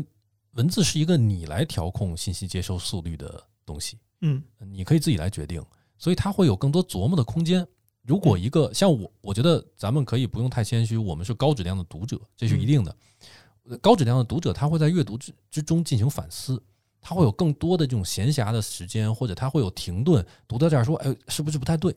文字是一个你来调控信息接收速率的东西，嗯，你可以自己来决定，所以它会有更多琢磨的空间。如果一个像我，我觉得咱们可以不用太谦虚，我们是高质量的读者，这是一定的。高质量的读者，他会在阅读之之中进行反思，他会有更多的这种闲暇的时间，或者他会有停顿，读到这儿说：“哎，是不是不太对？”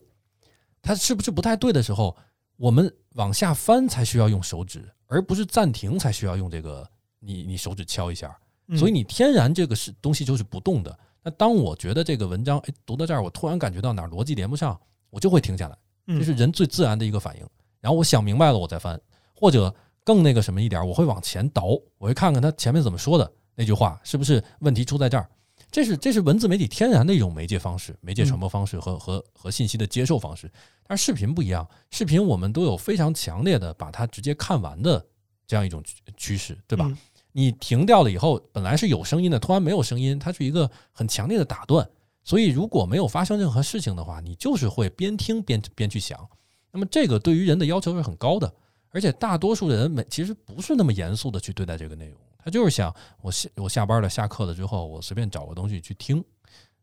他是不是不太对的时候，我们往下翻才需要用手指，而不是暂停才需要用这个你你手指敲一下。所以你天然这个是东西就是不动的。那当我觉得这个文章哎读到这儿，我突然感觉到哪儿逻辑连不上，我就会停下来，这是人最自然的一个反应。然后我想明白了，我再翻，或者更那个什么一点，我会往前倒，我会看看他前面怎么说的那句话是不是问题出在这儿。这是这是文字媒体天然的一种媒介方式、媒介传播方式和和和信息的接受方式，但是视频不一样，视频我们都有非常强烈的把它直接看完的这样一种趋势，对吧？你停掉了以后，本来是有声音的，突然没有声音，它是一个很强烈的打断，所以如果没有发生任何事情的话，你就是会边听边边去想，那么这个对于人的要求是很高的，而且大多数人没其实不是那么严肃的去对待这个内容。他就是想我下我下班了下课了之后，我随便找个东西去听。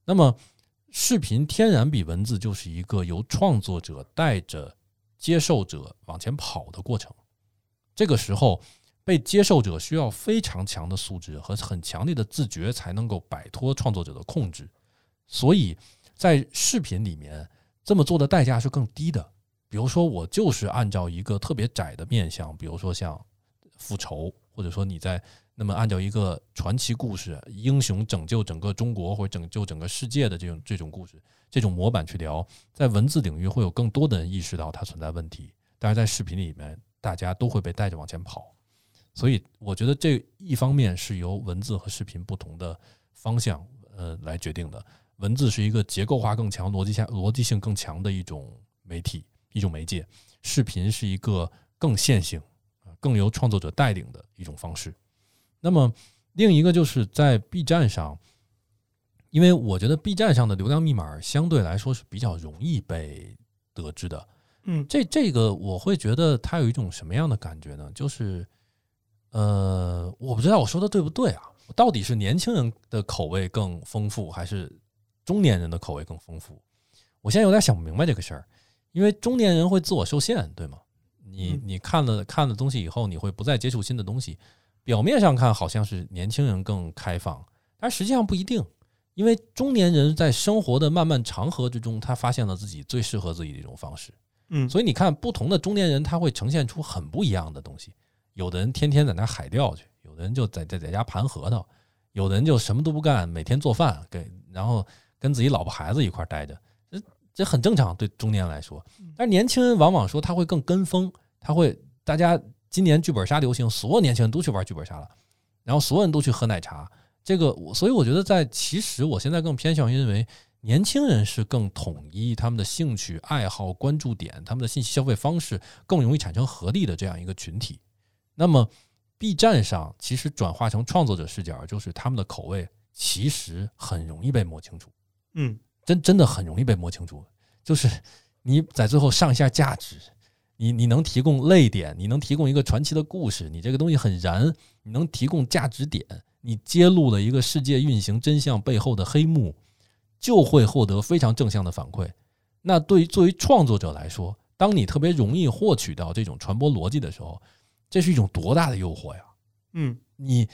那么，视频天然比文字就是一个由创作者带着接受者往前跑的过程。这个时候，被接受者需要非常强的素质和很强烈的自觉，才能够摆脱创作者的控制。所以在视频里面这么做的代价是更低的。比如说，我就是按照一个特别窄的面向，比如说像复仇，或者说你在。那么，按照一个传奇故事、英雄拯救整个中国或者拯救整个世界的这种这种故事、这种模板去聊，在文字领域会有更多的人意识到它存在问题，但是在视频里面，大家都会被带着往前跑。所以，我觉得这一方面是由文字和视频不同的方向呃来决定的。文字是一个结构化更强、逻辑下逻辑性更强的一种媒体、一种媒介；视频是一个更线性、更由创作者带领的一种方式。那么，另一个就是在 B 站上，因为我觉得 B 站上的流量密码相对来说是比较容易被得知的。嗯，这这个我会觉得它有一种什么样的感觉呢？就是，呃，我不知道我说的对不对啊？到底是年轻人的口味更丰富，还是中年人的口味更丰富？我现在有点想不明白这个事儿，因为中年人会自我受限，对吗？你你看了看了东西以后，你会不再接触新的东西。表面上看好像是年轻人更开放，但实际上不一定，因为中年人在生活的漫漫长河之中，他发现了自己最适合自己的一种方式。嗯，所以你看，不同的中年人他会呈现出很不一样的东西。有的人天天在那海钓去，有的人就在在在家盘核桃，有的人就什么都不干，每天做饭给，然后跟自己老婆孩子一块待着，这这很正常，对中年来说。但是年轻人往往说他会更跟风，他会大家。今年剧本杀流行，所有年轻人都去玩剧本杀了，然后所有人都去喝奶茶。这个，所以我觉得，在其实我现在更偏向于认为，年轻人是更统一他们的兴趣爱好、关注点，他们的信息消费方式更容易产生合力的这样一个群体。那么，B 站上其实转化成创作者视角，就是他们的口味其实很容易被摸清楚。嗯，真真的很容易被摸清楚，就是你在最后上一下价值。你你能提供泪点，你能提供一个传奇的故事，你这个东西很燃，你能提供价值点，你揭露了一个世界运行真相背后的黑幕，就会获得非常正向的反馈。那对于作为创作者来说，当你特别容易获取到这种传播逻辑的时候，这是一种多大的诱惑呀！嗯，你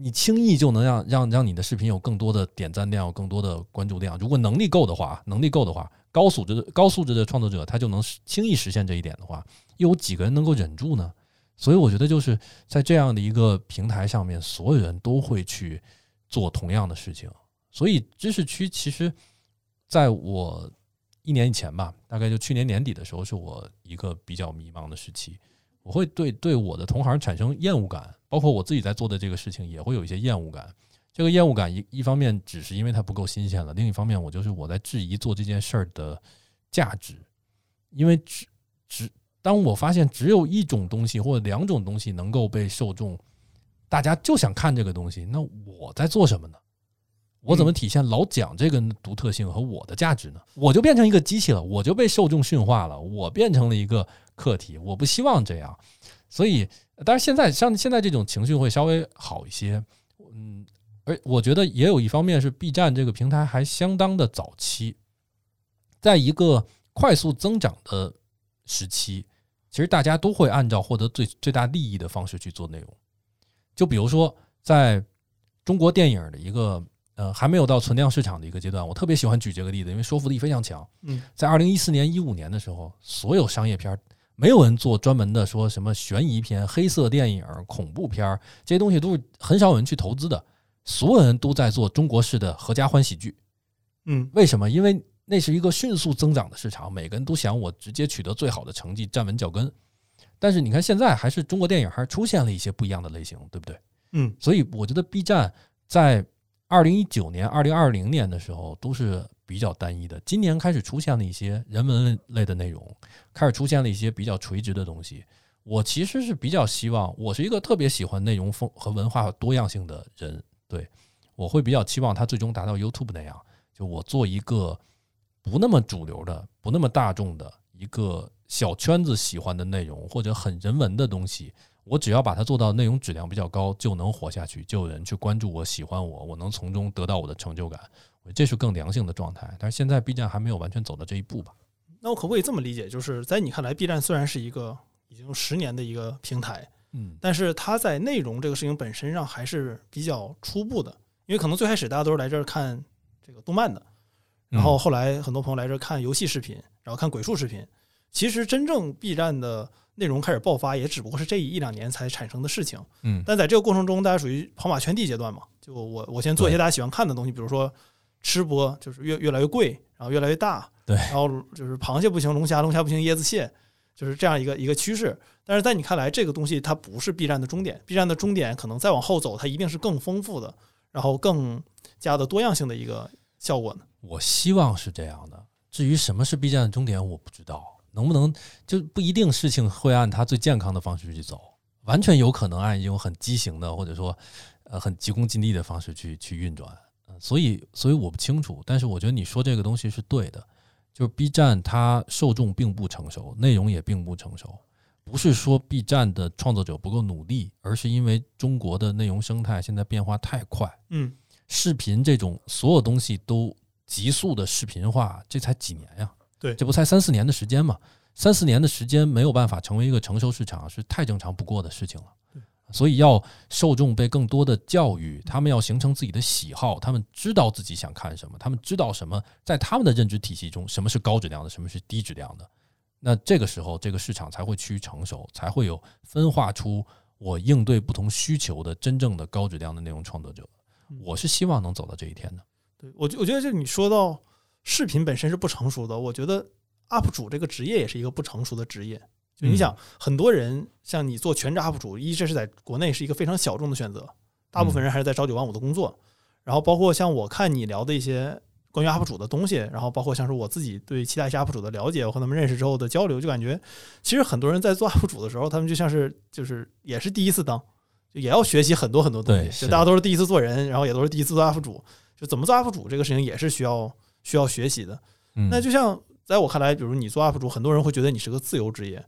你轻易就能让让让你的视频有更多的点赞量，有更多的关注量。如果能力够的话，能力够的话。高素质的高素质的创作者，他就能轻易实现这一点的话，又有几个人能够忍住呢？所以我觉得就是在这样的一个平台上面，所有人都会去做同样的事情。所以知识区其实，在我一年以前吧，大概就去年年底的时候，是我一个比较迷茫的时期。我会对对我的同行产生厌恶感，包括我自己在做的这个事情也会有一些厌恶感。这个厌恶感一一方面只是因为它不够新鲜了，另一方面我就是我在质疑做这件事儿的价值，因为只只当我发现只有一种东西或者两种东西能够被受众，大家就想看这个东西，那我在做什么呢？我怎么体现老蒋这个独特性和我的价值呢？我就变成一个机器了，我就被受众驯化了，我变成了一个客体，我不希望这样。所以，但是现在像现在这种情绪会稍微好一些，嗯，而我觉得也有一方面是 B 站这个平台还相当的早期，在一个快速增长的时期，其实大家都会按照获得最最大利益的方式去做内容。就比如说，在中国电影的一个呃还没有到存量市场的一个阶段，我特别喜欢举这个例子，因为说服力非常强。嗯，在二零一四年、一五年的时候，所有商业片。没有人做专门的说什么悬疑片、黑色电影、恐怖片这些东西都是很少有人去投资的。所有人都在做中国式的合家欢喜剧。嗯，为什么？因为那是一个迅速增长的市场，每个人都想我直接取得最好的成绩，站稳脚跟。但是你看现在，还是中国电影还是出现了一些不一样的类型，对不对？嗯，所以我觉得 B 站在二零一九年、二零二零年的时候都是。比较单一的，今年开始出现了一些人文类的内容，开始出现了一些比较垂直的东西。我其实是比较希望，我是一个特别喜欢内容丰和文化多样性的人，对我会比较期望它最终达到 YouTube 那样，就我做一个不那么主流的、不那么大众的一个小圈子喜欢的内容，或者很人文的东西，我只要把它做到内容质量比较高，就能活下去，就有人去关注我、喜欢我，我能从中得到我的成就感。这是更良性的状态，但是现在 B 站还没有完全走到这一步吧？那我可不可以这么理解，就是在你看来，B 站虽然是一个已经十年的一个平台，嗯，但是它在内容这个事情本身上还是比较初步的，因为可能最开始大家都是来这儿看这个动漫的，然后后来很多朋友来这儿看游戏视频，然后看鬼畜视频。其实真正 B 站的内容开始爆发，也只不过是这一两年才产生的事情，嗯。但在这个过程中，大家属于跑马圈地阶段嘛，就我我先做一些大家喜欢看的东西，比如说。吃播就是越越来越贵，然后越来越大，对，然后就是螃蟹不行，龙虾龙虾不行，椰子蟹就是这样一个一个趋势。但是在你看来，这个东西它不是 B 站的终点，B 站的终点可能再往后走，它一定是更丰富的，然后更加的多样性的一个效果呢？我希望是这样的。至于什么是 B 站的终点，我不知道，能不能就不一定事情会按它最健康的方式去走，完全有可能按一种很畸形的或者说呃很急功近利的方式去去运转。所以，所以我不清楚，但是我觉得你说这个东西是对的，就是 B 站它受众并不成熟，内容也并不成熟，不是说 B 站的创作者不够努力，而是因为中国的内容生态现在变化太快，嗯，视频这种所有东西都急速的视频化，这才几年呀？对，这不才三四年的时间嘛？三四年的时间没有办法成为一个成熟市场，是太正常不过的事情了。所以要受众被更多的教育，他们要形成自己的喜好，他们知道自己想看什么，他们知道什么在他们的认知体系中什么是高质量的，什么是低质量的。那这个时候，这个市场才会趋于成熟，才会有分化出我应对不同需求的真正的高质量的内容创作者。我是希望能走到这一天的。对我，我觉得就你说到视频本身是不成熟的，我觉得 UP 主这个职业也是一个不成熟的职业。就你想，很多人像你做全职 UP 主，一这是在国内是一个非常小众的选择，大部分人还是在朝九晚五的工作。然后包括像我看你聊的一些关于 UP 主的东西，然后包括像是我自己对其他一些 UP 主的了解，我和他们认识之后的交流，就感觉其实很多人在做 UP 主的时候，他们就像是就是也是第一次当，就也要学习很多很多东西。就大家都是第一次做人，然后也都是第一次做 UP 主，就怎么做 UP 主这个事情也是需要需要学习的。那就像在我看来，比如你做 UP 主，很多人会觉得你是个自由职业。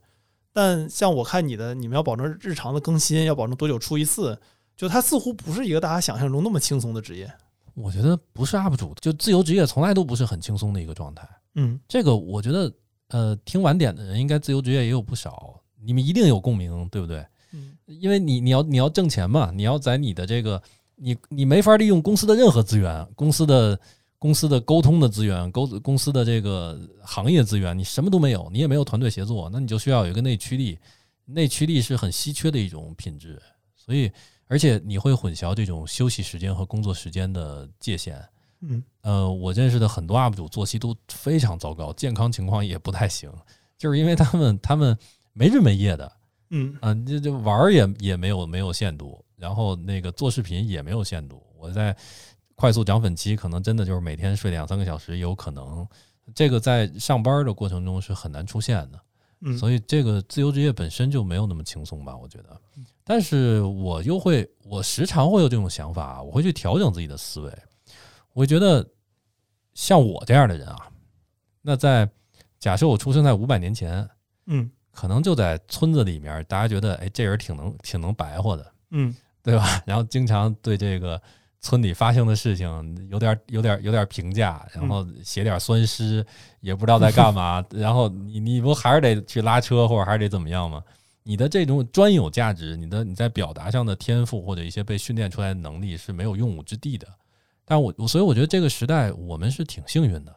但像我看你的，你们要保证日常的更新，要保证多久出一次，就它似乎不是一个大家想象中那么轻松的职业。我觉得不是 UP 主，就自由职业从来都不是很轻松的一个状态。嗯，这个我觉得，呃，听晚点的人应该自由职业也有不少，你们一定有共鸣，对不对？嗯，因为你你要你要挣钱嘛，你要在你的这个你你没法利用公司的任何资源，公司的。公司的沟通的资源，公公司的这个行业资源，你什么都没有，你也没有团队协作，那你就需要有一个内驱力。内驱力是很稀缺的一种品质，所以而且你会混淆这种休息时间和工作时间的界限。嗯，呃，我认识的很多 UP 主作息都非常糟糕，健康情况也不太行，就是因为他们他们没日没夜的，嗯啊，这这玩儿也也没有没有限度，然后那个做视频也没有限度。我在。快速涨粉期可能真的就是每天睡两三个小时，有可能这个在上班的过程中是很难出现的。嗯，所以这个自由职业本身就没有那么轻松吧？我觉得。但是我又会，我时常会有这种想法，我会去调整自己的思维。我觉得像我这样的人啊，那在假设我出生在五百年前，嗯，可能就在村子里面，大家觉得哎，这人挺能挺能白活的，嗯，对吧？然后经常对这个村里发生的事情有点有点有点评价，然后写点酸诗，也不知道在干嘛。然后你你不还是得去拉车，或者还是得怎么样吗？你的这种专有价值，你的你在表达上的天赋或者一些被训练出来的能力是没有用武之地的。但我我所以我觉得这个时代我们是挺幸运的，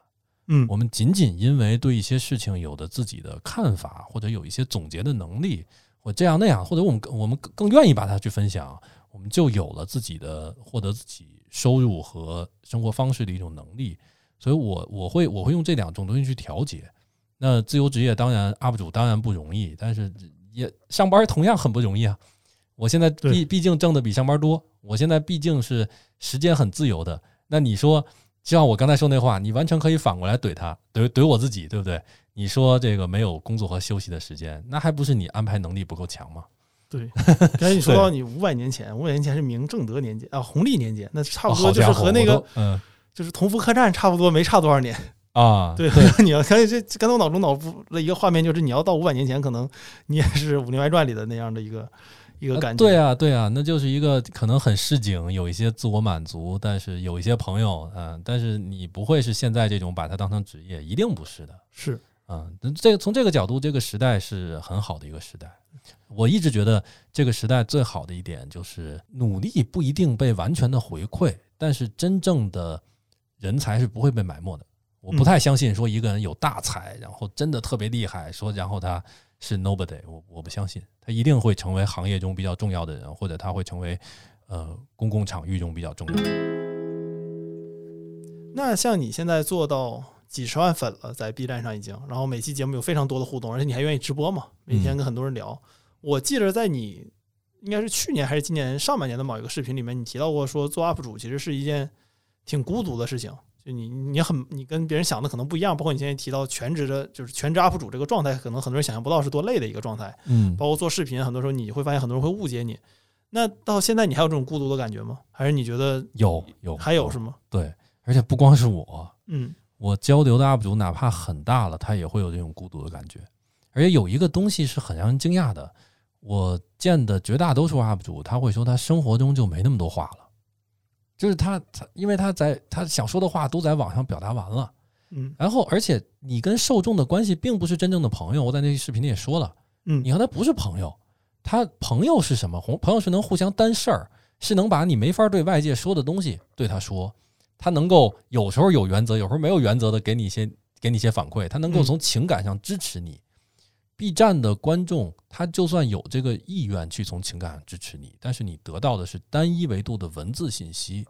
嗯，我们仅仅因为对一些事情有的自己的看法，或者有一些总结的能力，或这样那样，或者我们我们更更愿意把它去分享，我们就有了自己的获得自己收入和生活方式的一种能力。所以我我会我会用这两种东西去调节。那自由职业当然 UP 主当然不容易，但是。也上班同样很不容易啊！我现在毕毕竟挣的比上班多，我现在毕竟是时间很自由的。那你说，就像我刚才说那话，你完全可以反过来怼他，怼怼我自己，对不对？你说这个没有工作和休息的时间，那还不是你安排能力不够强吗？对，刚才你说到你五百年前，五百年前是明正德年间啊，弘历年间，那差不多就是和那个嗯，就是同福客栈差不多，没差多少年。啊，对，你要看这刚才我脑中脑补了一个画面，就是你要到五百年前，可能你也是《武林外传》里的那样的一个一个感觉。对啊，对啊，那就是一个可能很市井，有一些自我满足，但是有一些朋友，嗯，但是你不会是现在这种把它当成职业，一定不是的。是，嗯，这个从这个角度，这个时代是很好的一个时代。我一直觉得这个时代最好的一点就是努力不一定被完全的回馈，但是真正的人才是不会被埋没的。我不太相信说一个人有大才，然后真的特别厉害，说然后他是 nobody，我我不相信，他一定会成为行业中比较重要的人，或者他会成为呃公共场域中比较重要的。那像你现在做到几十万粉了，在 B 站上已经，然后每期节目有非常多的互动，而且你还愿意直播嘛？每天跟很多人聊。我记得在你应该是去年还是今年上半年的某一个视频里面，你提到过说做 UP 主其实是一件挺孤独的事情。就你，你很，你跟别人想的可能不一样。包括你现在提到全职的，就是全职 UP 主这个状态，可能很多人想象不到是多累的一个状态。嗯，包括做视频，很多时候你会发现很多人会误解你。那到现在，你还有这种孤独的感觉吗？还是你觉得有有还有是吗？对，而且不光是我，嗯，我交流的 UP 主，哪怕很大了，他也会有这种孤独的感觉。而且有一个东西是很让人惊讶的，我见的绝大多数 UP 主，他会说他生活中就没那么多话了。就是他，他因为他在他想说的话都在网上表达完了，嗯，然后而且你跟受众的关系并不是真正的朋友，我在那视频里也说了，嗯，你和他不是朋友，他朋友是什么？朋友是能互相担事儿，是能把你没法对外界说的东西对他说，他能够有时候有原则，有时候没有原则的给你一些给你一些反馈，他能够从情感上支持你。B 站的观众，他就算有这个意愿去从情感上支持你，但是你得到的是单一维度的文字信息，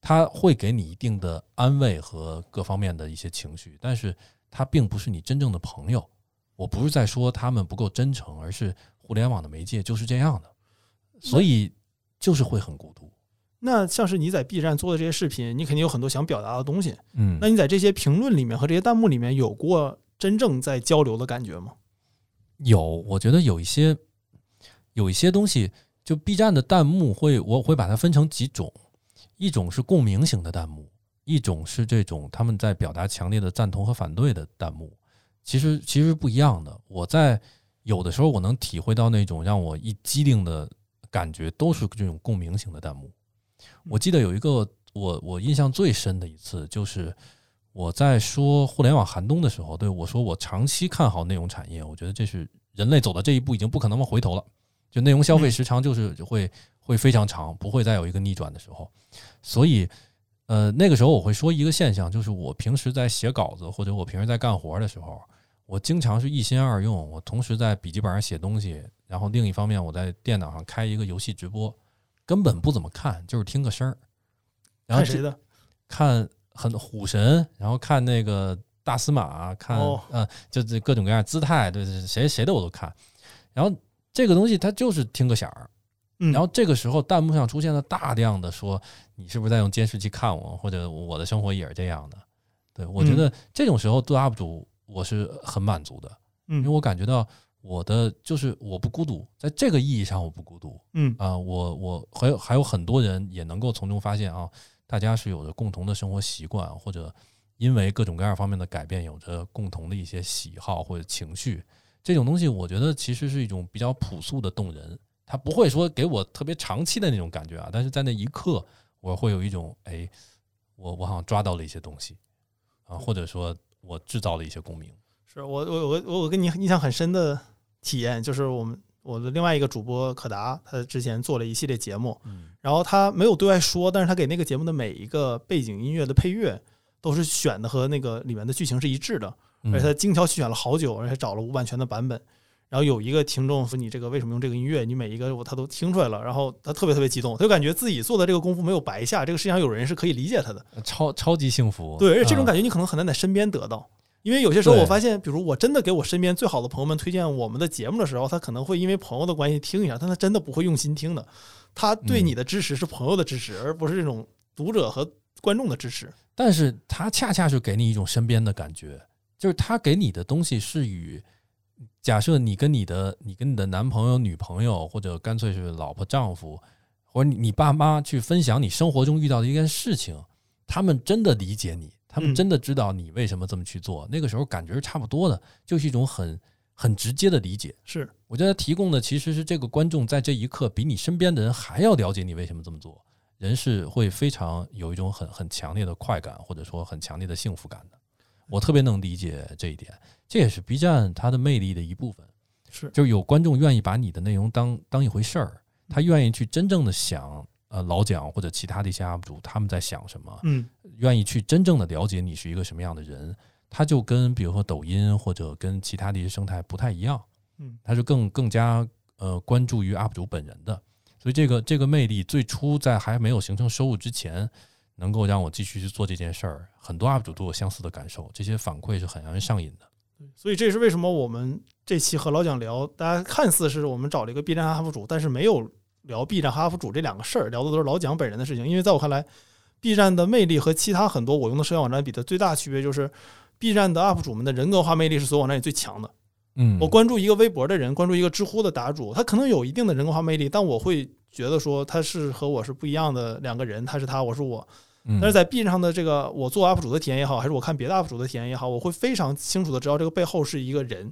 他会给你一定的安慰和各方面的一些情绪，但是他并不是你真正的朋友。我不是在说他们不够真诚，而是互联网的媒介就是这样的，所以就是会很孤独。那像是你在 B 站做的这些视频，你肯定有很多想表达的东西，嗯，那你在这些评论里面和这些弹幕里面有过真正在交流的感觉吗？有，我觉得有一些，有一些东西，就 B 站的弹幕会，我会把它分成几种，一种是共鸣型的弹幕，一种是这种他们在表达强烈的赞同和反对的弹幕，其实其实不一样的。我在有的时候我能体会到那种让我一激灵的感觉，都是这种共鸣型的弹幕。我记得有一个我我印象最深的一次，就是我在说互联网寒冬的时候，对我说我长期看好内容产业，我觉得这是。人类走到这一步已经不可能往回头了，就内容消费时长就是会会非常长，不会再有一个逆转的时候。所以，呃，那个时候我会说一个现象，就是我平时在写稿子或者我平时在干活的时候，我经常是一心二用，我同时在笔记本上写东西，然后另一方面我在电脑上开一个游戏直播，根本不怎么看，就是听个声儿。看谁的？看很虎神，然后看那个。大司马看，嗯，就这各种各样姿态，对对，谁谁的我都看。然后这个东西它就是听个响儿，然后这个时候弹幕上出现了大量的说你是不是在用监视器看我，或者我的生活也是这样的。对我觉得这种时候做 UP 主我是很满足的，嗯，因为我感觉到我的就是我不孤独，在这个意义上我不孤独，嗯啊，我我还有还有很多人也能够从中发现啊。大家是有着共同的生活习惯，或者因为各种各样方面的改变，有着共同的一些喜好或者情绪。这种东西，我觉得其实是一种比较朴素的动人，它不会说给我特别长期的那种感觉啊。但是在那一刻，我会有一种哎，我我好像抓到了一些东西啊，或者说我制造了一些共鸣。是我我我我我跟你印象很深的体验，就是我们。我的另外一个主播可达，他之前做了一系列节目，然后他没有对外说，但是他给那个节目的每一个背景音乐的配乐都是选的和那个里面的剧情是一致的，而且他精挑细选了好久，而且找了无版权的版本。然后有一个听众说：“你这个为什么用这个音乐？你每一个他都听出来了。”然后他特别特别激动，他就感觉自己做的这个功夫没有白下，这个世界上有人是可以理解他的，超超级幸福。对，而且这种感觉你可能很难在身边得到。因为有些时候我发现，比如我真的给我身边最好的朋友们推荐我们的节目的时候，他可能会因为朋友的关系听一下，但他真的不会用心听的。他对你的支持是朋友的支持，而不是这种读者和观众的支持。但是他恰恰是给你一种身边的感觉，就是他给你的东西是与假设你跟你的你跟你的男朋友、女朋友，或者干脆是老婆、丈夫，或者你你爸妈去分享你生活中遇到的一件事情，他们真的理解你。他们真的知道你为什么这么去做，那个时候感觉是差不多的，就是一种很很直接的理解。是，我觉得提供的其实是这个观众在这一刻比你身边的人还要了解你为什么这么做，人是会非常有一种很很强烈的快感，或者说很强烈的幸福感的。我特别能理解这一点，这也是 B 站它的魅力的一部分。是，就是有观众愿意把你的内容当当一回事儿，他愿意去真正的想。呃，老蒋或者其他的一些 UP 主，他们在想什么？嗯，愿意去真正的了解你是一个什么样的人，他就跟比如说抖音或者跟其他的一些生态不太一样。嗯，他是更更加呃关注于 UP 主本人的，所以这个这个魅力最初在还没有形成收入之前，能够让我继续去做这件事儿。很多 UP 主都有相似的感受，这些反馈是很让人上瘾的。所以这也是为什么我们这期和老蒋聊，大家看似是我们找了一个 B 站 UP 主，但是没有。聊 B 站和 UP 主这两个事儿，聊的都是老蒋本人的事情。因为在我看来，B 站的魅力和其他很多我用的社交网站比的最大区别，就是 B 站的 UP 主们的人格化魅力是所有网站里最强的。嗯，我关注一个微博的人，关注一个知乎的答主，他可能有一定的人格化魅力，但我会觉得说他是和我是不一样的两个人，他是他，我是我。但是在 B 站上的这个我做 UP 主的体验也好，还是我看别的 UP 主的体验也好，我会非常清楚的知道这个背后是一个人。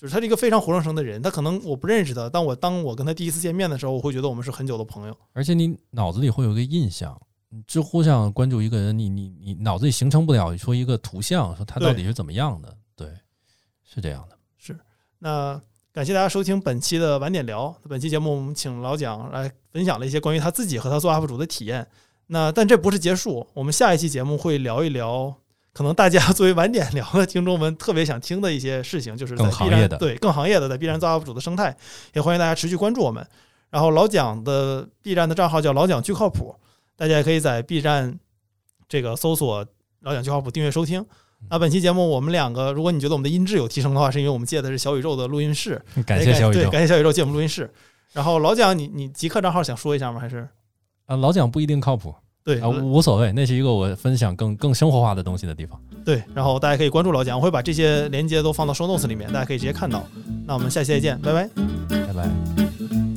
就是他是一个非常活生生的人，他可能我不认识他，但我当我跟他第一次见面的时候，我会觉得我们是很久的朋友。而且你脑子里会有一个印象，知乎上关注一个人，你你你脑子里形成不了说一个图像，说他到底是怎么样的？对，是这样的。是。那感谢大家收听本期的晚点聊。本期节目我们请老蒋来分享了一些关于他自己和他做 UP 主的体验。那但这不是结束，我们下一期节目会聊一聊。可能大家作为晚点聊的听众们特别想听的一些事情，就是在 B 站对更行业的在 B 站做 UP 主的生态，也欢迎大家持续关注我们。然后老蒋的 B 站的账号叫老蒋巨靠谱，大家也可以在 B 站这个搜索老蒋巨靠谱订阅收听。那本期节目我们两个，如果你觉得我们的音质有提升的话，是因为我们借的是小宇宙的录音室，感谢小宇宙，感谢小宇宙借我们录音室。然后老蒋，你你极客账号想说一下吗？还是啊，老蒋不一定靠谱。对啊，无所谓，那是一个我分享更更生活化的东西的地方。对，然后大家可以关注老蒋，我会把这些链接都放到 show notes 里面，大家可以直接看到。那我们下期再见，拜拜，拜拜。